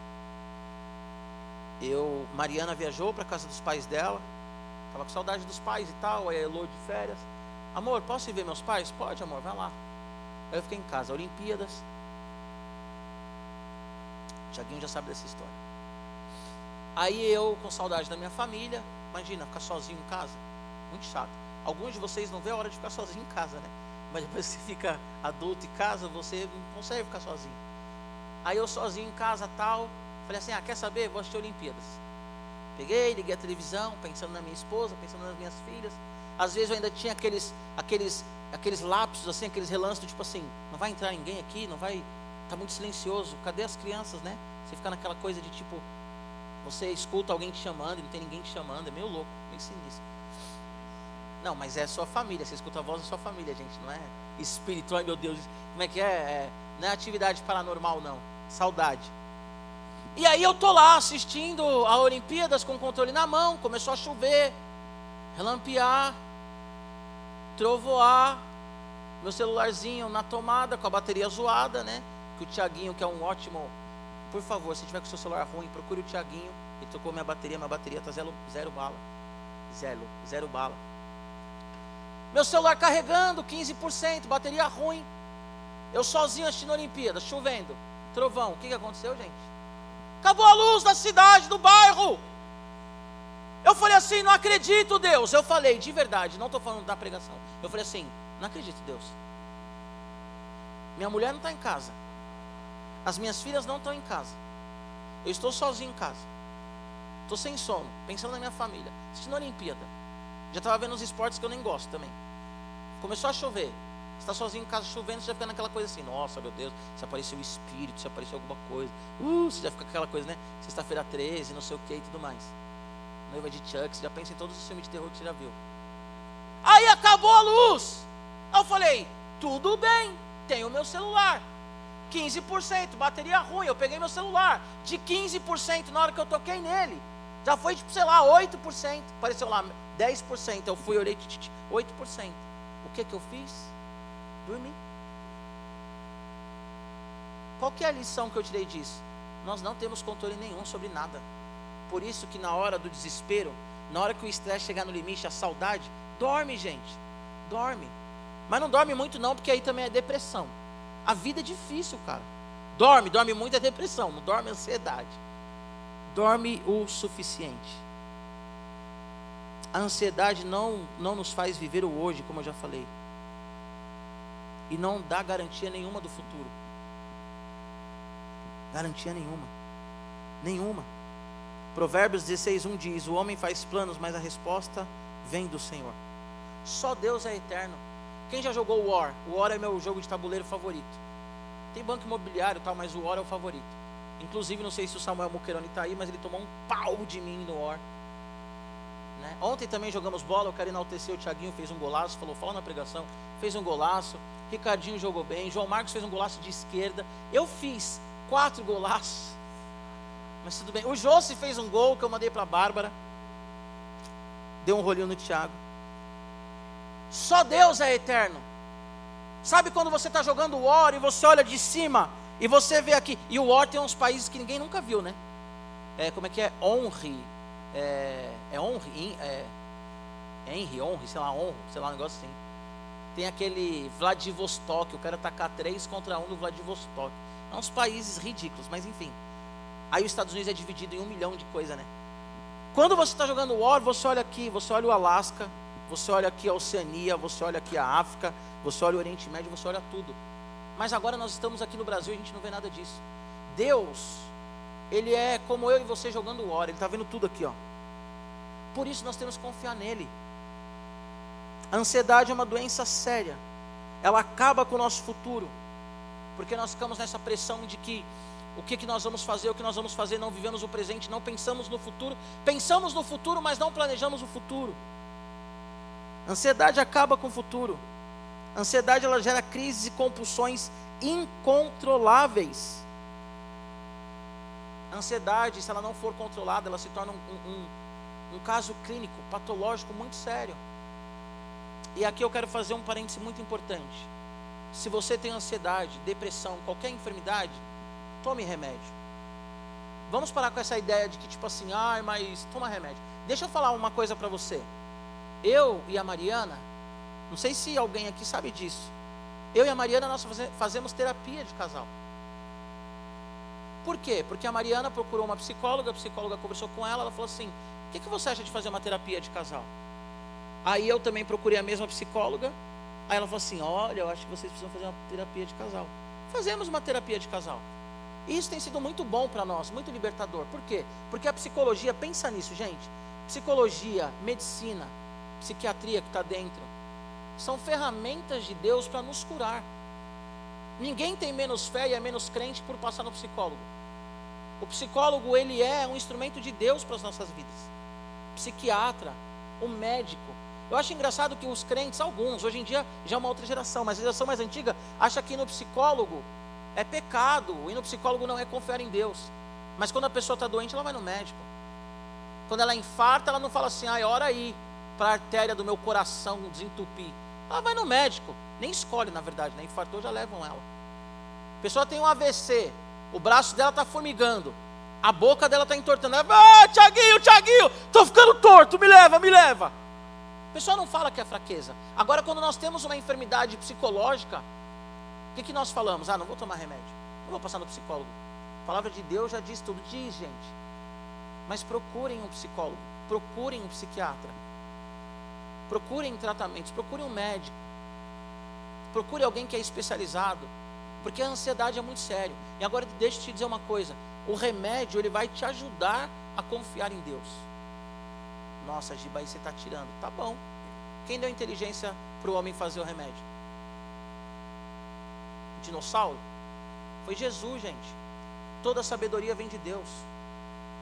Eu, Mariana viajou para a casa dos pais dela, estava com saudade dos pais e tal, aí Elô de férias. Amor, posso ir ver meus pais? Pode, amor, vai lá. Aí eu fiquei em casa, Olimpíadas, Tiaguinho já sabe dessa história. Aí eu, com saudade da minha família, imagina, ficar sozinho em casa. Muito chato. Alguns de vocês não vê a hora de ficar sozinho em casa, né? Mas depois que você fica adulto em casa, você não consegue ficar sozinho. Aí eu sozinho em casa tal, falei assim, ah, quer saber? Vou assistir Olimpíadas. Peguei, liguei a televisão, pensando na minha esposa, pensando nas minhas filhas. Às vezes eu ainda tinha aqueles, aqueles, aqueles lapsos, assim, aqueles relances, tipo assim, não vai entrar ninguém aqui, não vai Está muito silencioso. Cadê as crianças, né? Você fica naquela coisa de tipo, você escuta alguém te chamando e não tem ninguém te chamando. É meio louco, meio sinistro. Não, mas é sua família. Você escuta a voz da sua família, gente. Não é espiritual, meu Deus. Como é que é? é não é atividade paranormal, não. Saudade. E aí eu tô lá assistindo a Olimpíadas com o controle na mão, começou a chover, relampear, trovoar, meu celularzinho na tomada com a bateria zoada, né? Que o Tiaguinho, que é um ótimo, por favor, se tiver com o seu celular ruim, procure o Tiaguinho. Ele trocou minha bateria, minha bateria tá zero, zero bala. Zero, zero bala. Meu celular carregando, 15%, bateria ruim. Eu sozinho assistindo a Olimpíada, chovendo, trovão. O que, que aconteceu, gente? Acabou a luz da cidade, do bairro. Eu falei assim, não acredito, Deus. Eu falei, de verdade, não estou falando da pregação. Eu falei assim, não acredito, Deus. Minha mulher não está em casa. As minhas filhas não estão em casa. Eu estou sozinho em casa. Estou sem sono, pensando na minha família, assistindo a Olimpíada. Já estava vendo os esportes que eu nem gosto também. Começou a chover. Está sozinho em casa chovendo, você já fica naquela coisa assim, nossa meu Deus, se apareceu o espírito, se apareceu alguma coisa. Uh, você já fica com aquela coisa, né? Sexta-feira 13, não sei o que e tudo mais. Noiva de Chuck, você já pensa em todos os filmes de terror que você já viu. Aí acabou a luz. Eu falei, tudo bem, tenho o meu celular. 15%, bateria ruim, eu peguei meu celular. De 15%, na hora que eu toquei nele, já foi tipo, sei lá, 8%. Apareceu lá, 10%. Eu fui, olhei, 8%. O que que eu fiz? Dormi. Qual que é a lição que eu tirei disso? Nós não temos controle nenhum sobre nada. Por isso que na hora do desespero, na hora que o estresse chegar no limite, a saudade, dorme, gente. Dorme. Mas não dorme muito não, porque aí também é depressão. A vida é difícil, cara. Dorme, dorme muito é depressão, não dorme é ansiedade. Dorme o suficiente. A ansiedade não, não nos faz viver o hoje, como eu já falei. E não dá garantia nenhuma do futuro. Garantia nenhuma. Nenhuma. Provérbios 16, 1 diz: O homem faz planos, mas a resposta vem do Senhor. Só Deus é eterno. Quem já jogou War? O War é meu jogo de tabuleiro favorito. Tem banco imobiliário e tal, mas o War é o favorito. Inclusive, não sei se o Samuel Muqueroni está aí, mas ele tomou um pau de mim no War. Né? Ontem também jogamos bola, eu quero enaltecer o Thiaguinho, fez um golaço, falou, fala na pregação, fez um golaço. Ricardinho jogou bem, João Marcos fez um golaço de esquerda. Eu fiz quatro golaços. Mas tudo bem. O Josi fez um gol que eu mandei para a Bárbara. Deu um rolinho no Thiago. Só Deus é eterno. Sabe quando você está jogando o War e você olha de cima e você vê aqui. E o War tem uns países que ninguém nunca viu, né? É, como é que é? Honre. É, é Honre. É, é Henry, Honre, sei lá, Honro, sei lá, um negócio assim. Tem aquele Vladivostok, o cara tacar três contra um no Vladivostok. É uns países ridículos, mas enfim. Aí os Estados Unidos é dividido em um milhão de coisa, né? Quando você está jogando War, você olha aqui, você olha o Alasca, você olha aqui a Oceania, você olha aqui a África, você olha o Oriente Médio, você olha tudo. Mas agora nós estamos aqui no Brasil e a gente não vê nada disso. Deus, Ele é como eu e você jogando War, Ele está vendo tudo aqui, ó. Por isso nós temos que confiar nele. A ansiedade é uma doença séria. Ela acaba com o nosso futuro. Porque nós ficamos nessa pressão de que o que, que nós vamos fazer, o que nós vamos fazer, não vivemos o presente, não pensamos no futuro. Pensamos no futuro, mas não planejamos o futuro. Ansiedade acaba com o futuro. Ansiedade ela gera crises e compulsões incontroláveis. Ansiedade, se ela não for controlada, ela se torna um, um, um caso clínico, patológico muito sério. E aqui eu quero fazer um parêntese muito importante. Se você tem ansiedade, depressão, qualquer enfermidade, tome remédio. Vamos parar com essa ideia de que, tipo assim, ai, ah, mas toma remédio. Deixa eu falar uma coisa para você. Eu e a Mariana, não sei se alguém aqui sabe disso. Eu e a Mariana, nós fazemos terapia de casal. Por quê? Porque a Mariana procurou uma psicóloga, a psicóloga conversou com ela, ela falou assim: o que, que você acha de fazer uma terapia de casal? Aí eu também procurei a mesma psicóloga. Aí ela falou assim: Olha, eu acho que vocês precisam fazer uma terapia de casal. Fazemos uma terapia de casal. E isso tem sido muito bom para nós, muito libertador. Por quê? Porque a psicologia, pensa nisso, gente. Psicologia, medicina, psiquiatria que está dentro, são ferramentas de Deus para nos curar. Ninguém tem menos fé e é menos crente por passar no psicólogo. O psicólogo, ele é um instrumento de Deus para as nossas vidas. Psiquiatra, o médico, eu acho engraçado que os crentes, alguns, hoje em dia já é uma outra geração, mas a geração mais antiga acha que ir no psicólogo é pecado, ir no psicólogo não é confiar em Deus. Mas quando a pessoa está doente, ela vai no médico. Quando ela infarta, ela não fala assim, ai, ora aí, para a artéria do meu coração desentupir. Ela vai no médico. Nem escolhe, na verdade, né? Infartou, já levam ela. A pessoa tem um AVC, o braço dela está formigando, a boca dela está entortando. Ela, ah, Tiaguinho, Tiaguinho, estou ficando torto, me leva, me leva. A pessoa não fala que é fraqueza. Agora, quando nós temos uma enfermidade psicológica, o que, que nós falamos? Ah, não vou tomar remédio, não vou passar no psicólogo. A palavra de Deus já diz tudo, diz, gente. Mas procurem um psicólogo, procurem um psiquiatra, procurem tratamentos, procurem um médico, procure alguém que é especializado, porque a ansiedade é muito sério. E agora deixa eu te dizer uma coisa: o remédio ele vai te ajudar a confiar em Deus. Nossa, Giba, aí você está tirando. Tá bom. Quem deu inteligência para o homem fazer o remédio? O dinossauro? Foi Jesus, gente. Toda sabedoria vem de Deus.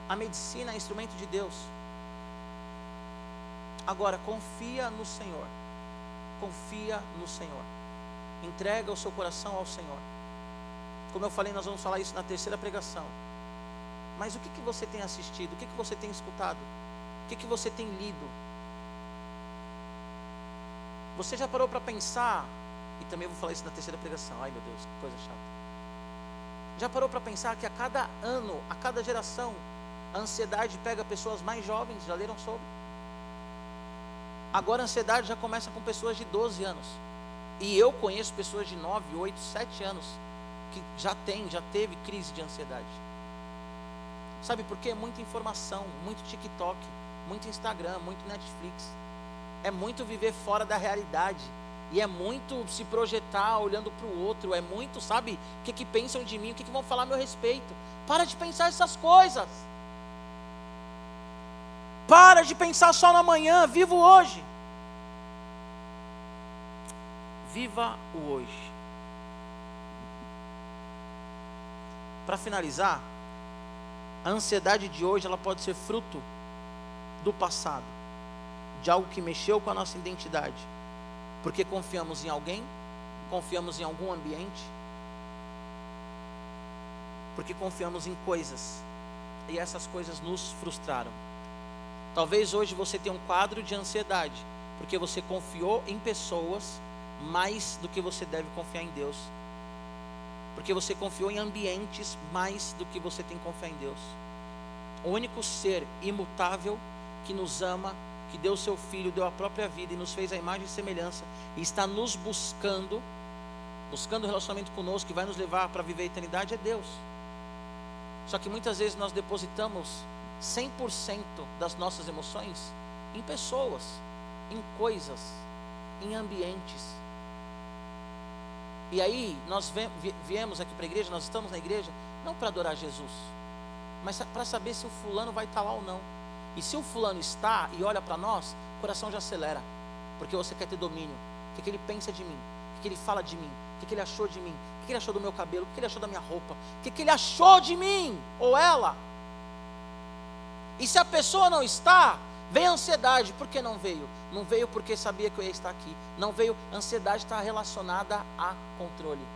A medicina é instrumento de Deus. Agora, confia no Senhor. Confia no Senhor. Entrega o seu coração ao Senhor. Como eu falei, nós vamos falar isso na terceira pregação. Mas o que, que você tem assistido? O que, que você tem escutado? O que, que você tem lido? Você já parou para pensar? E também vou falar isso na terceira pregação. Ai meu Deus, que coisa chata. Já parou para pensar que a cada ano, a cada geração, a ansiedade pega pessoas mais jovens? Já leram sobre? Agora a ansiedade já começa com pessoas de 12 anos. E eu conheço pessoas de 9, 8, 7 anos que já tem, já teve crise de ansiedade. Sabe por quê? Muita informação, muito TikTok, muito Instagram, muito Netflix. É muito viver fora da realidade. E é muito se projetar olhando para o outro. É muito, sabe, o que, que pensam de mim, o que, que vão falar a meu respeito. Para de pensar essas coisas. Para de pensar só no amanhã, vivo hoje. Viva o hoje. Para finalizar, a ansiedade de hoje ela pode ser fruto do passado, de algo que mexeu com a nossa identidade, porque confiamos em alguém, confiamos em algum ambiente, porque confiamos em coisas e essas coisas nos frustraram. Talvez hoje você tenha um quadro de ansiedade, porque você confiou em pessoas mais do que você deve confiar em Deus. Porque você confiou em ambientes mais do que você tem que confiar em Deus. O único ser imutável que nos ama, que deu seu filho, deu a própria vida e nos fez a imagem e semelhança e está nos buscando, buscando um relacionamento conosco que vai nos levar para viver a eternidade é Deus. Só que muitas vezes nós depositamos 100% das nossas emoções em pessoas, em coisas, em ambientes. E aí, nós viemos aqui para a igreja, nós estamos na igreja, não para adorar Jesus, mas para saber se o fulano vai estar tá lá ou não. E se o fulano está e olha para nós, o coração já acelera, porque você quer ter domínio. O que, que ele pensa de mim? O que, que ele fala de mim? O que, que ele achou de mim? O que, ele achou do meu cabelo? O que ele achou da minha roupa? O que ele achou de mim? Ou ela? E se a pessoa não está, vem a ansiedade. Por que não veio? Não veio porque sabia que eu ia estar aqui. Não veio. A ansiedade está relacionada a controle.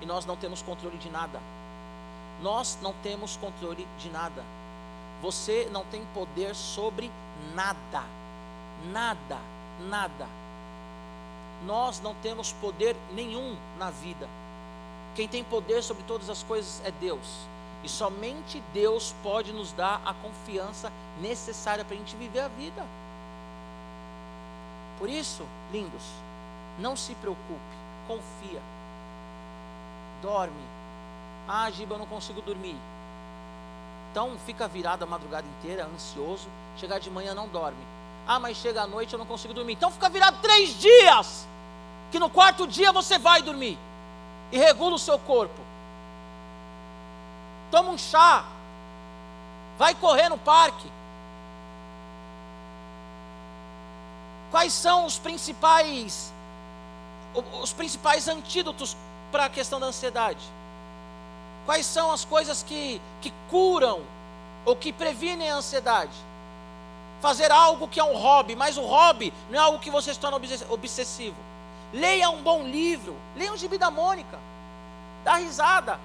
E nós não temos controle de nada. Nós não temos controle de nada. Você não tem poder sobre nada. Nada. Nada. Nós não temos poder nenhum na vida. Quem tem poder sobre todas as coisas é Deus. E somente Deus pode nos dar a confiança necessária para a gente viver a vida. Por isso, lindos, não se preocupe, confia. Dorme. Ah, Giba, eu não consigo dormir. Então fica virado a madrugada inteira, ansioso. Chegar de manhã não dorme. Ah, mas chega à noite eu não consigo dormir. Então fica virado três dias. Que no quarto dia você vai dormir. E regula o seu corpo. Toma um chá. Vai correr no parque. Quais são os principais os principais antídotos para a questão da ansiedade? Quais são as coisas que, que curam ou que previnem a ansiedade? Fazer algo que é um hobby, mas o hobby não é algo que você se torna obsessivo. Leia um bom livro, leia um gibi da Mônica, dá risada,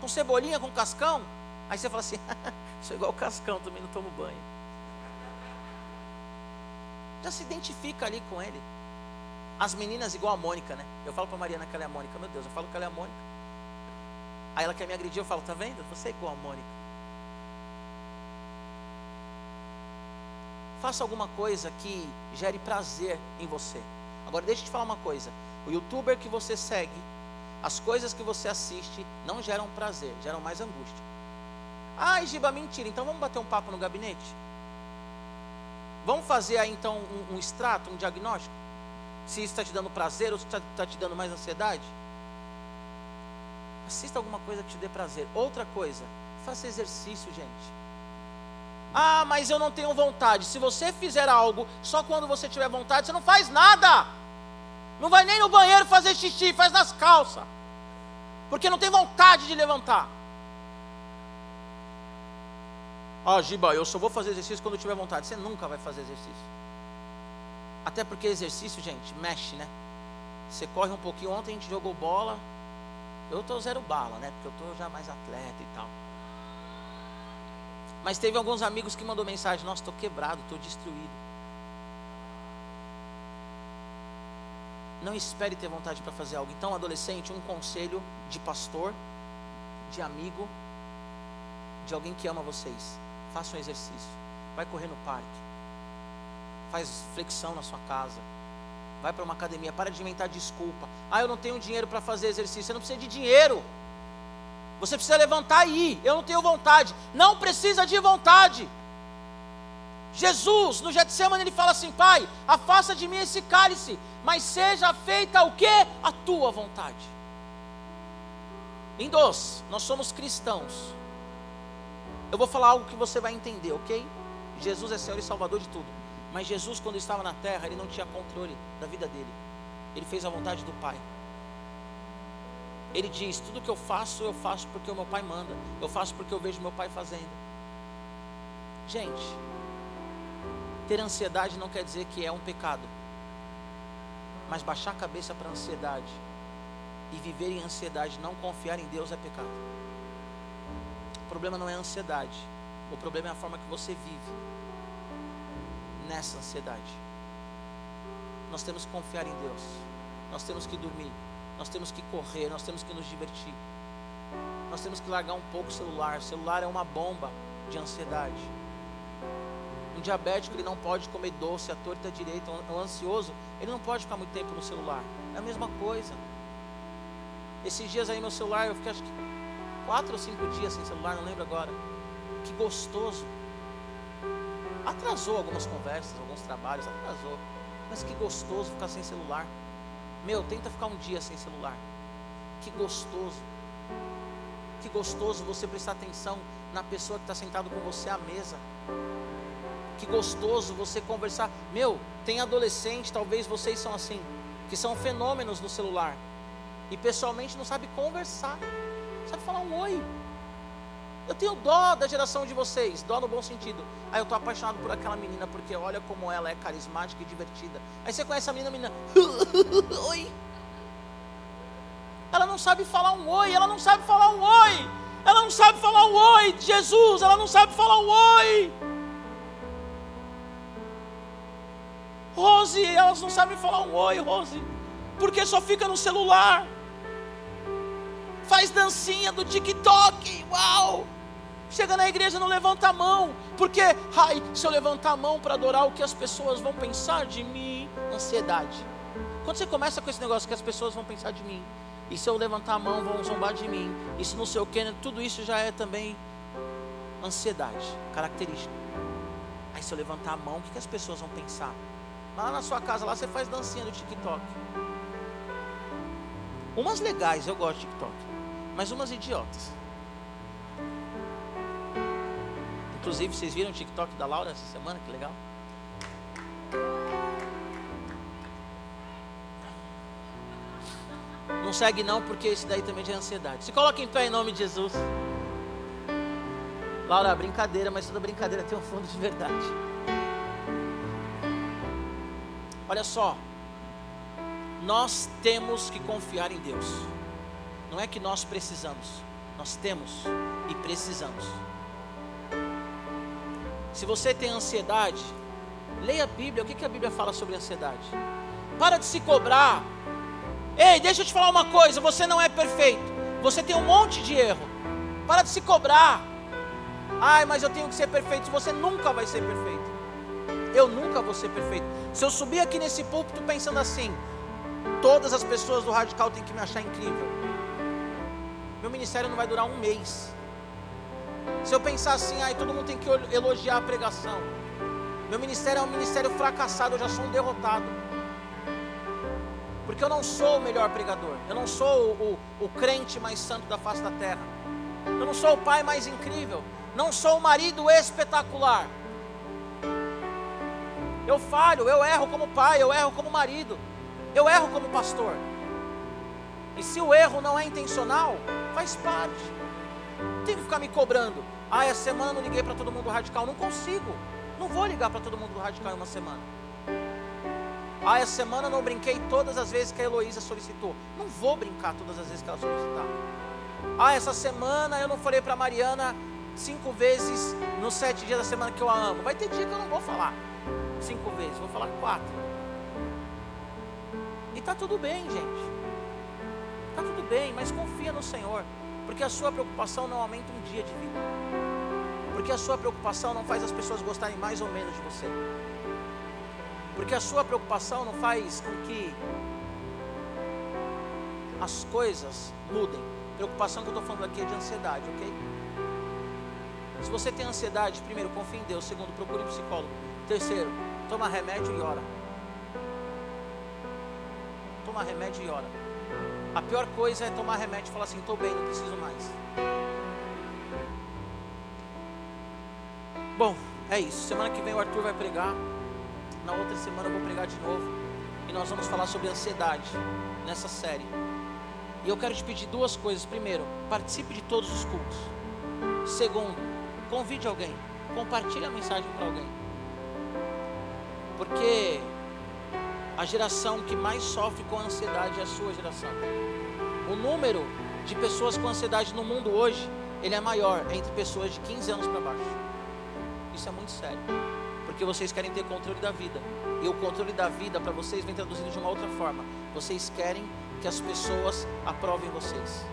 com cebolinha, com cascão. Aí você fala assim, sou igual Cascão, também não tomo banho. Já se identifica ali com ele. As meninas igual a Mônica, né? Eu falo para Mariana que ela é a Mônica, meu Deus, eu falo que ela é a Mônica. Aí ela quer me agredir, eu falo, tá vendo? Você é igual a Mônica. Faça alguma coisa que gere prazer em você. Agora deixa eu te falar uma coisa. O youtuber que você segue, as coisas que você assiste, não geram prazer, geram mais angústia. Ai, Giba, mentira. Então vamos bater um papo no gabinete? Vamos fazer aí então um, um extrato, um diagnóstico? Se isso está te dando prazer ou se está tá te dando mais ansiedade? Assista alguma coisa que te dê prazer. Outra coisa, faça exercício, gente. Ah, mas eu não tenho vontade. Se você fizer algo só quando você tiver vontade, você não faz nada. Não vai nem no banheiro fazer xixi, faz nas calças. Porque não tem vontade de levantar. Ah, Giba, eu só vou fazer exercício quando tiver vontade. Você nunca vai fazer exercício. Até porque exercício, gente, mexe, né? Você corre um pouquinho. Ontem a gente jogou bola. Eu tô zero bala, né? Porque eu tô já mais atleta e tal. Mas teve alguns amigos que mandou mensagem: Nossa, estou quebrado, estou destruído. Não espere ter vontade para fazer algo. Então, adolescente, um conselho de pastor, de amigo, de alguém que ama vocês. Faça um exercício. Vai correr no parque. Faz flexão na sua casa. Vai para uma academia. Para de inventar desculpa. Ah, eu não tenho dinheiro para fazer exercício. Você não precisa de dinheiro. Você precisa levantar e ir. Eu não tenho vontade. Não precisa de vontade. Jesus, no Getsemane, ele fala assim: Pai, afasta de mim esse cálice, mas seja feita o que? A tua vontade. Dois, nós somos cristãos. Eu vou falar algo que você vai entender, ok? Jesus é Senhor e Salvador de tudo. Mas Jesus, quando estava na terra, ele não tinha controle da vida dele. Ele fez a vontade do Pai. Ele diz: Tudo que eu faço, eu faço porque o meu pai manda. Eu faço porque eu vejo meu pai fazendo. Gente, ter ansiedade não quer dizer que é um pecado. Mas baixar a cabeça para a ansiedade e viver em ansiedade, não confiar em Deus é pecado. O problema não é a ansiedade. O problema é a forma que você vive nessa ansiedade. Nós temos que confiar em Deus. Nós temos que dormir nós temos que correr, nós temos que nos divertir. Nós temos que largar um pouco o celular. O celular é uma bomba de ansiedade. Um diabético ele não pode comer doce à torta direita. Um ansioso ele não pode ficar muito tempo no celular. É a mesma coisa. Esses dias aí meu celular eu fiquei acho que quatro ou cinco dias sem celular, não lembro agora. Que gostoso. Atrasou algumas conversas, alguns trabalhos, atrasou. Mas que gostoso ficar sem celular. Meu, tenta ficar um dia sem celular. Que gostoso. Que gostoso você prestar atenção na pessoa que está sentado com você à mesa. Que gostoso você conversar. Meu, tem adolescente, talvez vocês são assim, que são fenômenos no celular. E pessoalmente não sabe conversar. Sabe falar um oi. Eu tenho dó da geração de vocês, dó no bom sentido. Aí eu estou apaixonado por aquela menina porque olha como ela é carismática e divertida. Aí você conhece a menina, a menina, oi. Ela não sabe falar um oi, ela não sabe falar um oi. Ela não sabe falar um oi, Jesus, ela não sabe falar um oi. Rose, elas não sabem falar um oi, Rose, porque só fica no celular. Faz dancinha do TikTok, uau! Chega na igreja, não levanta a mão, porque, ai, se eu levantar a mão para adorar, o que as pessoas vão pensar de mim? Ansiedade. Quando você começa com esse negócio que as pessoas vão pensar de mim, e se eu levantar a mão, vão zombar de mim, e se não sei o que, né, tudo isso já é também ansiedade, característica. Aí se eu levantar a mão, o que, que as pessoas vão pensar? Lá na sua casa, lá você faz dancinha do TikTok. Umas legais, eu gosto de TikTok, mas umas idiotas. Inclusive, vocês viram o TikTok da Laura essa semana? Que legal. Não segue não, porque isso daí também é ansiedade. Se coloca em pé em nome de Jesus. Laura, brincadeira, mas toda brincadeira tem um fundo de verdade. Olha só, nós temos que confiar em Deus. Não é que nós precisamos, Nós temos e precisamos. Se você tem ansiedade, leia a Bíblia. O que, a Bíblia fala sobre ansiedade? Para de se cobrar. Ei, deixa eu te falar uma coisa: você não é perfeito. Você tem um monte de erro. Para de se cobrar. Ai, mas eu tenho que ser perfeito. Você nunca vai ser perfeito. Eu nunca vou ser perfeito. Se eu subir aqui nesse púlpito pensando assim, todas as pessoas do radical têm que me achar incrível. Meu ministério não vai durar um mês. Se eu pensar assim, ai, todo mundo tem que elogiar a pregação. Meu ministério é um ministério fracassado, eu já sou um derrotado. Porque eu não sou o melhor pregador. Eu não sou o, o, o crente mais santo da face da terra. Eu não sou o pai mais incrível. Não sou o marido espetacular. Eu falho, eu erro como pai, eu erro como marido, eu erro como pastor. E se o erro não é intencional, faz parte. Não tem que ficar me cobrando. Ah, essa semana não liguei para todo mundo do radical. Não consigo. Não vou ligar para todo mundo do radical em uma semana. Ah, essa semana não brinquei todas as vezes que a Heloísa solicitou. Não vou brincar todas as vezes que ela solicitar. Ah, essa semana eu não falei para Mariana cinco vezes nos sete dias da semana que eu a amo. Vai ter dia que eu não vou falar cinco vezes, vou falar quatro. E está tudo bem, gente. Está tudo bem, mas confia no Senhor. Porque a sua preocupação não aumenta um dia de vida. Porque a sua preocupação não faz as pessoas gostarem mais ou menos de você. Porque a sua preocupação não faz com que as coisas mudem. Preocupação que eu estou falando aqui é de ansiedade, ok? Se você tem ansiedade, primeiro, confie em Deus. Segundo, procure um psicólogo. Terceiro, toma remédio e ora. Toma remédio e ora. A pior coisa é tomar remédio e falar assim: estou bem, não preciso mais. Bom, é isso. Semana que vem o Arthur vai pregar. Na outra semana eu vou pregar de novo. E nós vamos falar sobre ansiedade nessa série. E eu quero te pedir duas coisas. Primeiro, participe de todos os cultos. Segundo, convide alguém. Compartilhe a mensagem para alguém. Porque a geração que mais sofre com ansiedade é a sua geração. O número de pessoas com ansiedade no mundo hoje, ele é maior entre pessoas de 15 anos para baixo. Isso é muito sério. Porque vocês querem ter controle da vida. E o controle da vida para vocês vem traduzido de uma outra forma. Vocês querem que as pessoas aprovem vocês.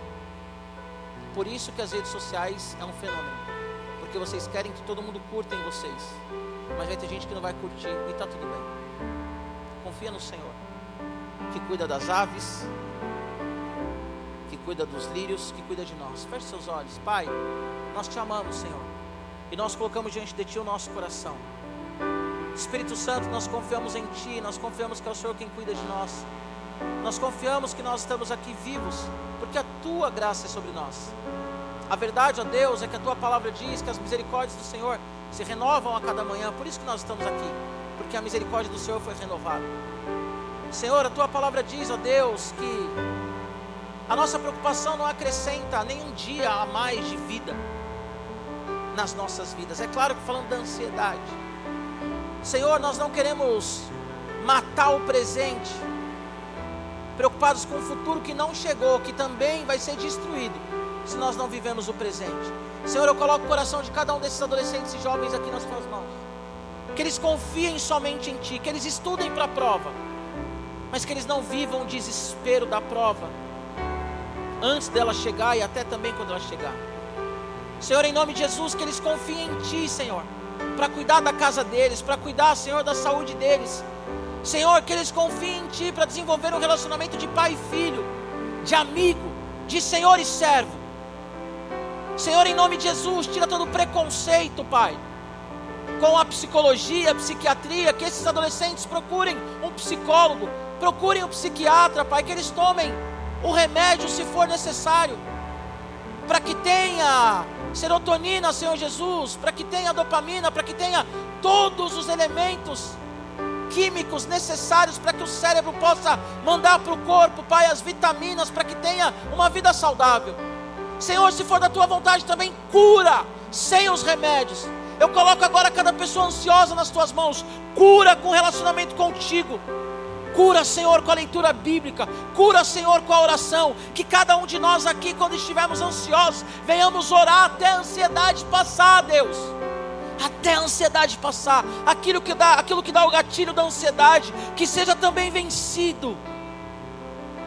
Por isso que as redes sociais é um fenômeno. Porque vocês querem que todo mundo curta em vocês. Mas vai ter gente que não vai curtir e está tudo bem. Confia no Senhor. Que cuida das aves, que cuida dos lírios, que cuida de nós. Feche seus olhos. Pai, nós te amamos, Senhor. E nós colocamos diante de Ti o nosso coração. Espírito Santo, nós confiamos em Ti, nós confiamos que é o Senhor quem cuida de nós. Nós confiamos que nós estamos aqui vivos, porque a Tua graça é sobre nós. A verdade, ó Deus, é que a Tua palavra diz que as misericórdias do Senhor se renovam a cada manhã, por isso que nós estamos aqui, porque a misericórdia do Senhor foi renovada. Senhor, a Tua palavra diz, ó Deus, que a nossa preocupação não acrescenta nenhum dia a mais de vida nas nossas vidas. É claro que falando da ansiedade. Senhor, nós não queremos matar o presente, preocupados com o futuro que não chegou, que também vai ser destruído se nós não vivemos o presente. Senhor, eu coloco o coração de cada um desses adolescentes e jovens aqui nas tuas mãos. Que eles confiem somente em Ti, que eles estudem para a prova, mas que eles não vivam o desespero da prova antes dela chegar e até também quando ela chegar. Senhor, em nome de Jesus, que eles confiem em Ti, Senhor, para cuidar da casa deles, para cuidar, Senhor, da saúde deles. Senhor, que eles confiem em Ti para desenvolver um relacionamento de pai e filho, de amigo, de Senhor e servo. Senhor, em nome de Jesus, tira todo o preconceito, Pai, com a psicologia, a psiquiatria, que esses adolescentes procurem um psicólogo, procurem um psiquiatra, Pai, que eles tomem o remédio se for necessário, para que tenha serotonina, Senhor Jesus, para que tenha dopamina, para que tenha todos os elementos químicos necessários para que o cérebro possa mandar para o corpo, Pai, as vitaminas para que tenha uma vida saudável. Senhor, se for da tua vontade, também cura sem os remédios. Eu coloco agora cada pessoa ansiosa nas tuas mãos. Cura com relacionamento contigo. Cura, Senhor, com a leitura bíblica. Cura, Senhor, com a oração. Que cada um de nós aqui, quando estivermos ansiosos, venhamos orar até a ansiedade passar, Deus. Até a ansiedade passar. Aquilo que dá, aquilo que dá o gatilho da ansiedade, que seja também vencido.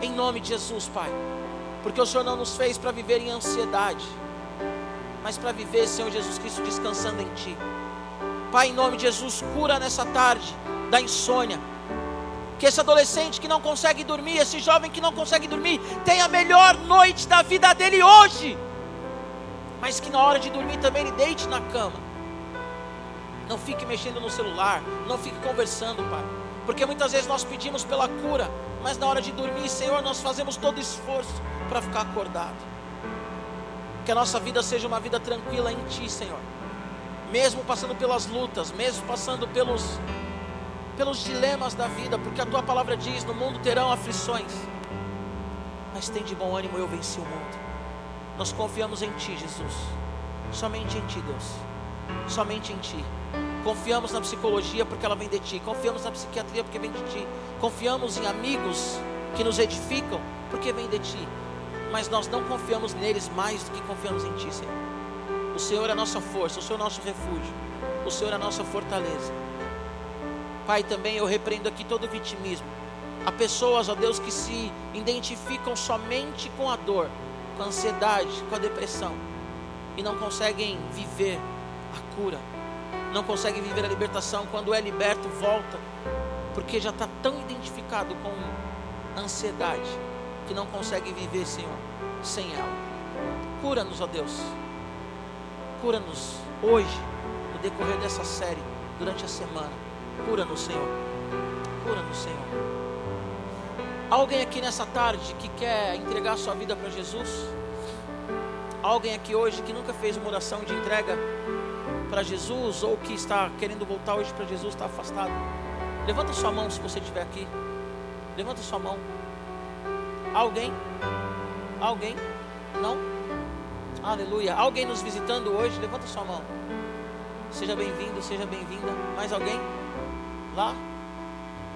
Em nome de Jesus, Pai. Porque o Senhor não nos fez para viver em ansiedade, mas para viver, Senhor Jesus Cristo, descansando em Ti. Pai, em nome de Jesus, cura nessa tarde da insônia que esse adolescente que não consegue dormir, esse jovem que não consegue dormir, tenha a melhor noite da vida dele hoje, mas que na hora de dormir também ele deite na cama. Não fique mexendo no celular, não fique conversando, Pai, porque muitas vezes nós pedimos pela cura, mas na hora de dormir, Senhor, nós fazemos todo esforço para ficar acordado. Que a nossa vida seja uma vida tranquila em Ti, Senhor, mesmo passando pelas lutas, mesmo passando pelos pelos dilemas da vida, porque a tua palavra diz: no mundo terão aflições, mas tem de bom ânimo, eu venci o mundo. Nós confiamos em ti, Jesus, somente em ti, Deus, somente em ti. Confiamos na psicologia porque ela vem de ti, confiamos na psiquiatria porque vem de ti, confiamos em amigos que nos edificam porque vem de ti, mas nós não confiamos neles mais do que confiamos em ti, Senhor. O Senhor é a nossa força, o Senhor é o nosso refúgio, o Senhor é a nossa fortaleza. Pai, também eu repreendo aqui todo vitimismo. Há pessoas, ó Deus, que se identificam somente com a dor, com a ansiedade, com a depressão e não conseguem viver a cura, não conseguem viver a libertação. Quando é liberto, volta, porque já está tão identificado com a ansiedade que não consegue viver, Senhor, sem ela. Cura-nos, ó Deus, cura-nos hoje, no decorrer dessa série, durante a semana Cura no Senhor. Cura no Senhor. Alguém aqui nessa tarde que quer entregar sua vida para Jesus? Alguém aqui hoje que nunca fez uma oração de entrega para Jesus ou que está querendo voltar hoje para Jesus, está afastado? Levanta sua mão se você estiver aqui. Levanta sua mão. Alguém? Alguém? Não? Aleluia. Alguém nos visitando hoje? Levanta sua mão. Seja bem-vindo, seja bem-vinda. Mais alguém? Lá?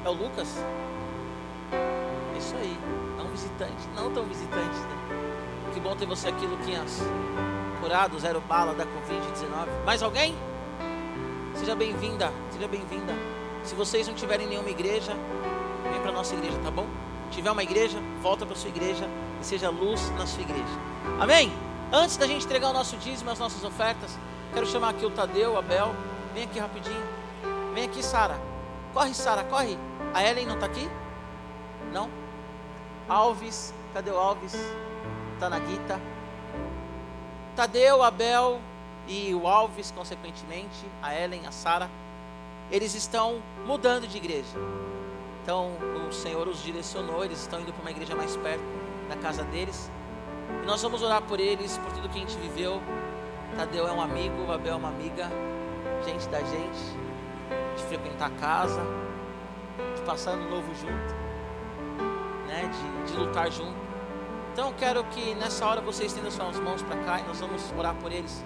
É o Lucas? É isso aí. Um visitante. Não tão visitante, né? Que bom ter você aqui, Luquinhas. Curado, zero bala da Covid-19. Mais alguém? Seja bem-vinda. Seja bem-vinda. Se vocês não tiverem nenhuma igreja, vem para nossa igreja, tá bom? Tiver uma igreja, volta para sua igreja e seja luz na sua igreja. Amém? Antes da gente entregar o nosso dízimo, as nossas ofertas, quero chamar aqui o Tadeu, Abel. Vem aqui rapidinho. Vem aqui, Sara. Corre, Sara, corre. A Ellen não está aqui? Não? Alves, cadê o Alves? Está na guita. Tadeu, Abel e o Alves, consequentemente, a Ellen, a Sara, eles estão mudando de igreja. Então, o Senhor os direcionou, eles estão indo para uma igreja mais perto da casa deles. E nós vamos orar por eles, por tudo que a gente viveu. Tadeu é um amigo, Abel é uma amiga, gente da gente de frequentar a casa, de passar ano novo junto, né? de, de lutar junto. Então eu quero que nessa hora vocês estendam suas mãos para cá e nós vamos orar por eles.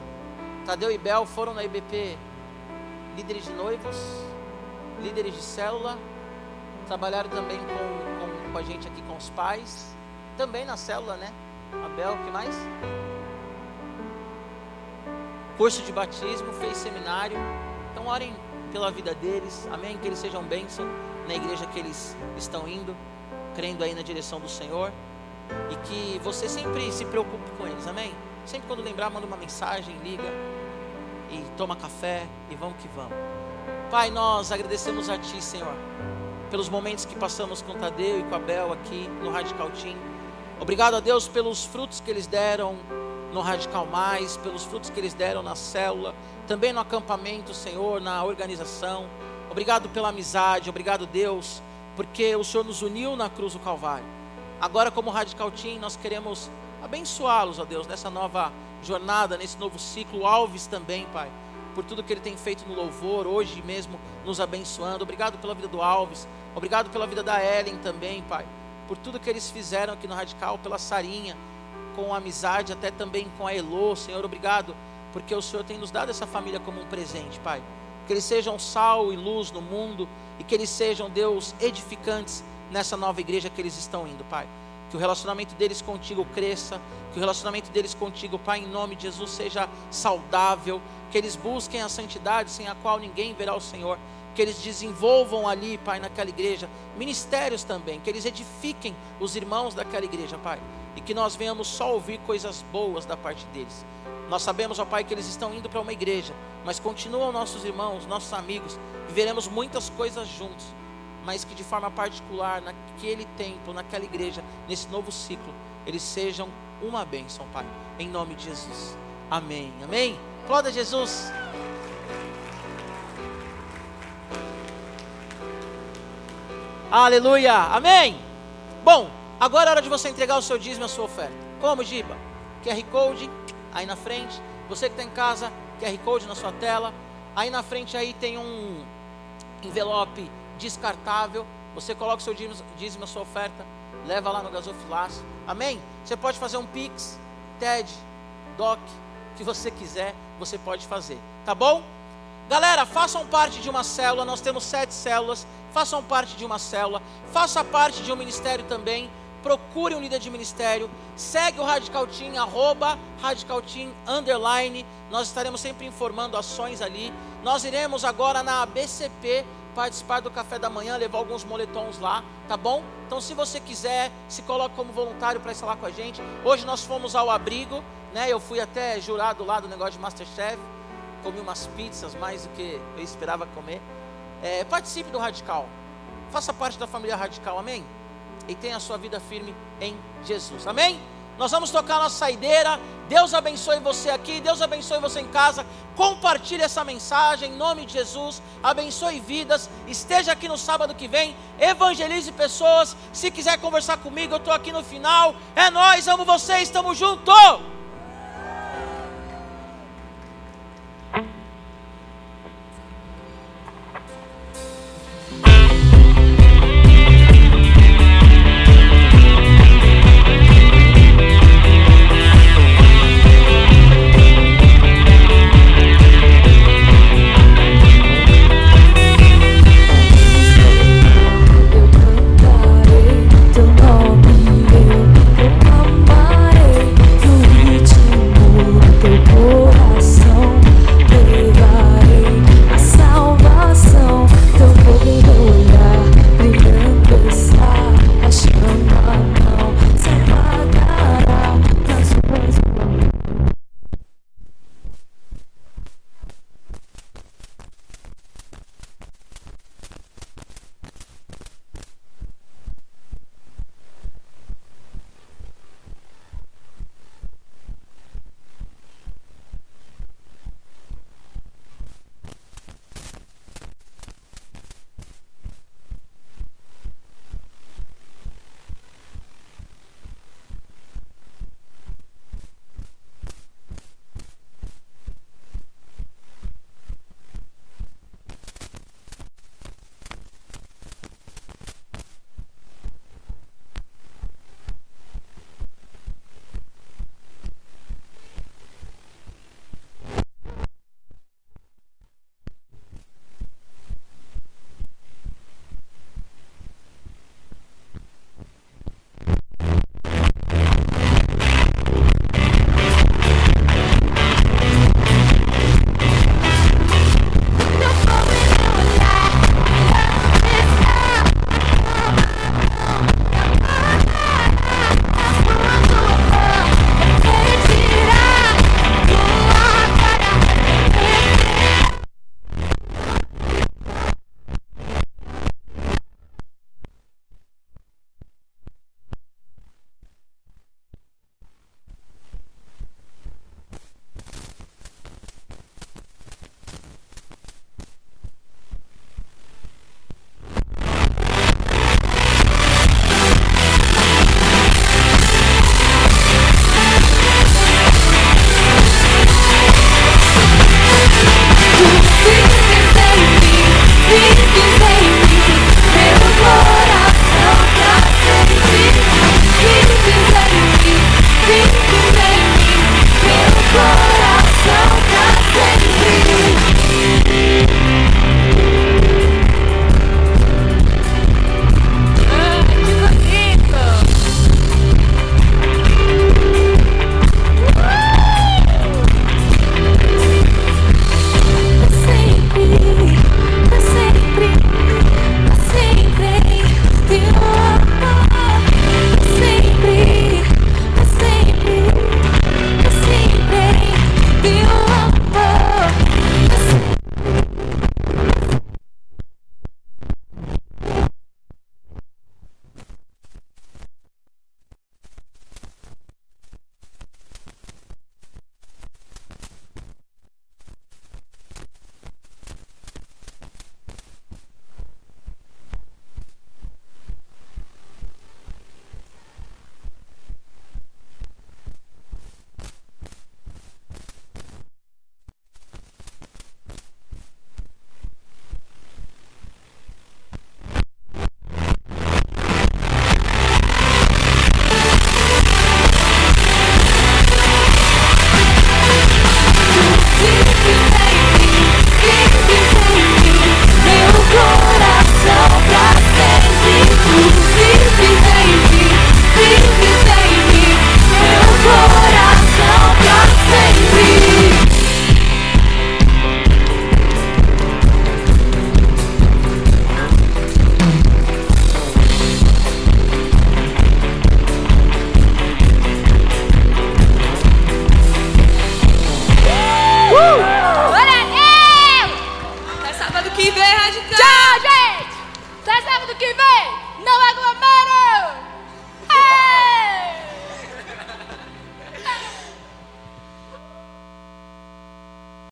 Tadeu e Bel foram na IBP líderes de noivos, líderes de célula, trabalharam também com, com, com a gente aqui com os pais, também na célula, né? Abel, o que mais? Curso de batismo, fez seminário. Então orem pela vida deles, amém? Que eles sejam bênção na igreja que eles estão indo, crendo aí na direção do Senhor, e que você sempre se preocupe com eles, amém? Sempre quando lembrar, manda uma mensagem, liga e toma café e vamos que vamos. Pai, nós agradecemos a Ti, Senhor, pelos momentos que passamos com Tadeu e com a Bel aqui no Radical Team. Obrigado a Deus pelos frutos que eles deram no Radical Mais, pelos frutos que eles deram na célula, também no acampamento, Senhor, na organização. Obrigado pela amizade, obrigado, Deus, porque o Senhor nos uniu na cruz do Calvário. Agora, como Radical Team, nós queremos abençoá-los, ó Deus, nessa nova jornada, nesse novo ciclo. Alves também, Pai, por tudo que ele tem feito no louvor, hoje mesmo nos abençoando. Obrigado pela vida do Alves, obrigado pela vida da Ellen também, Pai, por tudo que eles fizeram aqui no Radical, pela Sarinha, com amizade, até também com a Elô, Senhor, obrigado porque o Senhor tem nos dado essa família como um presente, Pai. Que eles sejam sal e luz no mundo, e que eles sejam, Deus, edificantes nessa nova igreja que eles estão indo, Pai. Que o relacionamento deles contigo cresça, que o relacionamento deles contigo, Pai, em nome de Jesus, seja saudável, que eles busquem a santidade sem a qual ninguém verá o Senhor, que eles desenvolvam ali, Pai, naquela igreja, ministérios também, que eles edifiquem os irmãos daquela igreja, Pai, e que nós venhamos só ouvir coisas boas da parte deles. Nós sabemos, ó Pai, que eles estão indo para uma igreja, mas continuam nossos irmãos, nossos amigos, viveremos muitas coisas juntos, mas que de forma particular, naquele tempo, naquela igreja, nesse novo ciclo, eles sejam uma bênção, Pai, em nome de Jesus. Amém. Amém. Aplauda Jesus. Aleluia. Amém. Bom, agora é hora de você entregar o seu dízimo e a sua oferta. Como, Giba? QR Code aí na frente. Você que está em casa, QR Code na sua tela. Aí na frente aí tem um envelope descartável. Você coloca o seu dízimo, a sua oferta, leva lá no gasofilácio. Amém? Você pode fazer um Pix, TED, DOC, que você quiser, você pode fazer. Tá bom? Galera, façam parte de uma célula. Nós temos sete células. Façam parte de uma célula. Faça parte de um ministério também procure um líder de ministério, segue o Radical Team, arroba Radical Team, underline, nós estaremos sempre informando ações ali, nós iremos agora na ABCP participar do café da manhã, levar alguns moletons lá, tá bom? Então se você quiser, se coloque como voluntário para estar lá com a gente, hoje nós fomos ao abrigo, né, eu fui até jurado lá do negócio de Masterchef, comi umas pizzas mais do que eu esperava comer, é, participe do Radical, faça parte da família Radical, amém? e tenha a sua vida firme em Jesus. Amém? Nós vamos tocar nossa saideira. Deus abençoe você aqui, Deus abençoe você em casa. Compartilhe essa mensagem em nome de Jesus. Abençoe vidas. Esteja aqui no sábado que vem. Evangelize pessoas. Se quiser conversar comigo, eu estou aqui no final. É nós, amo vocês, estamos juntos.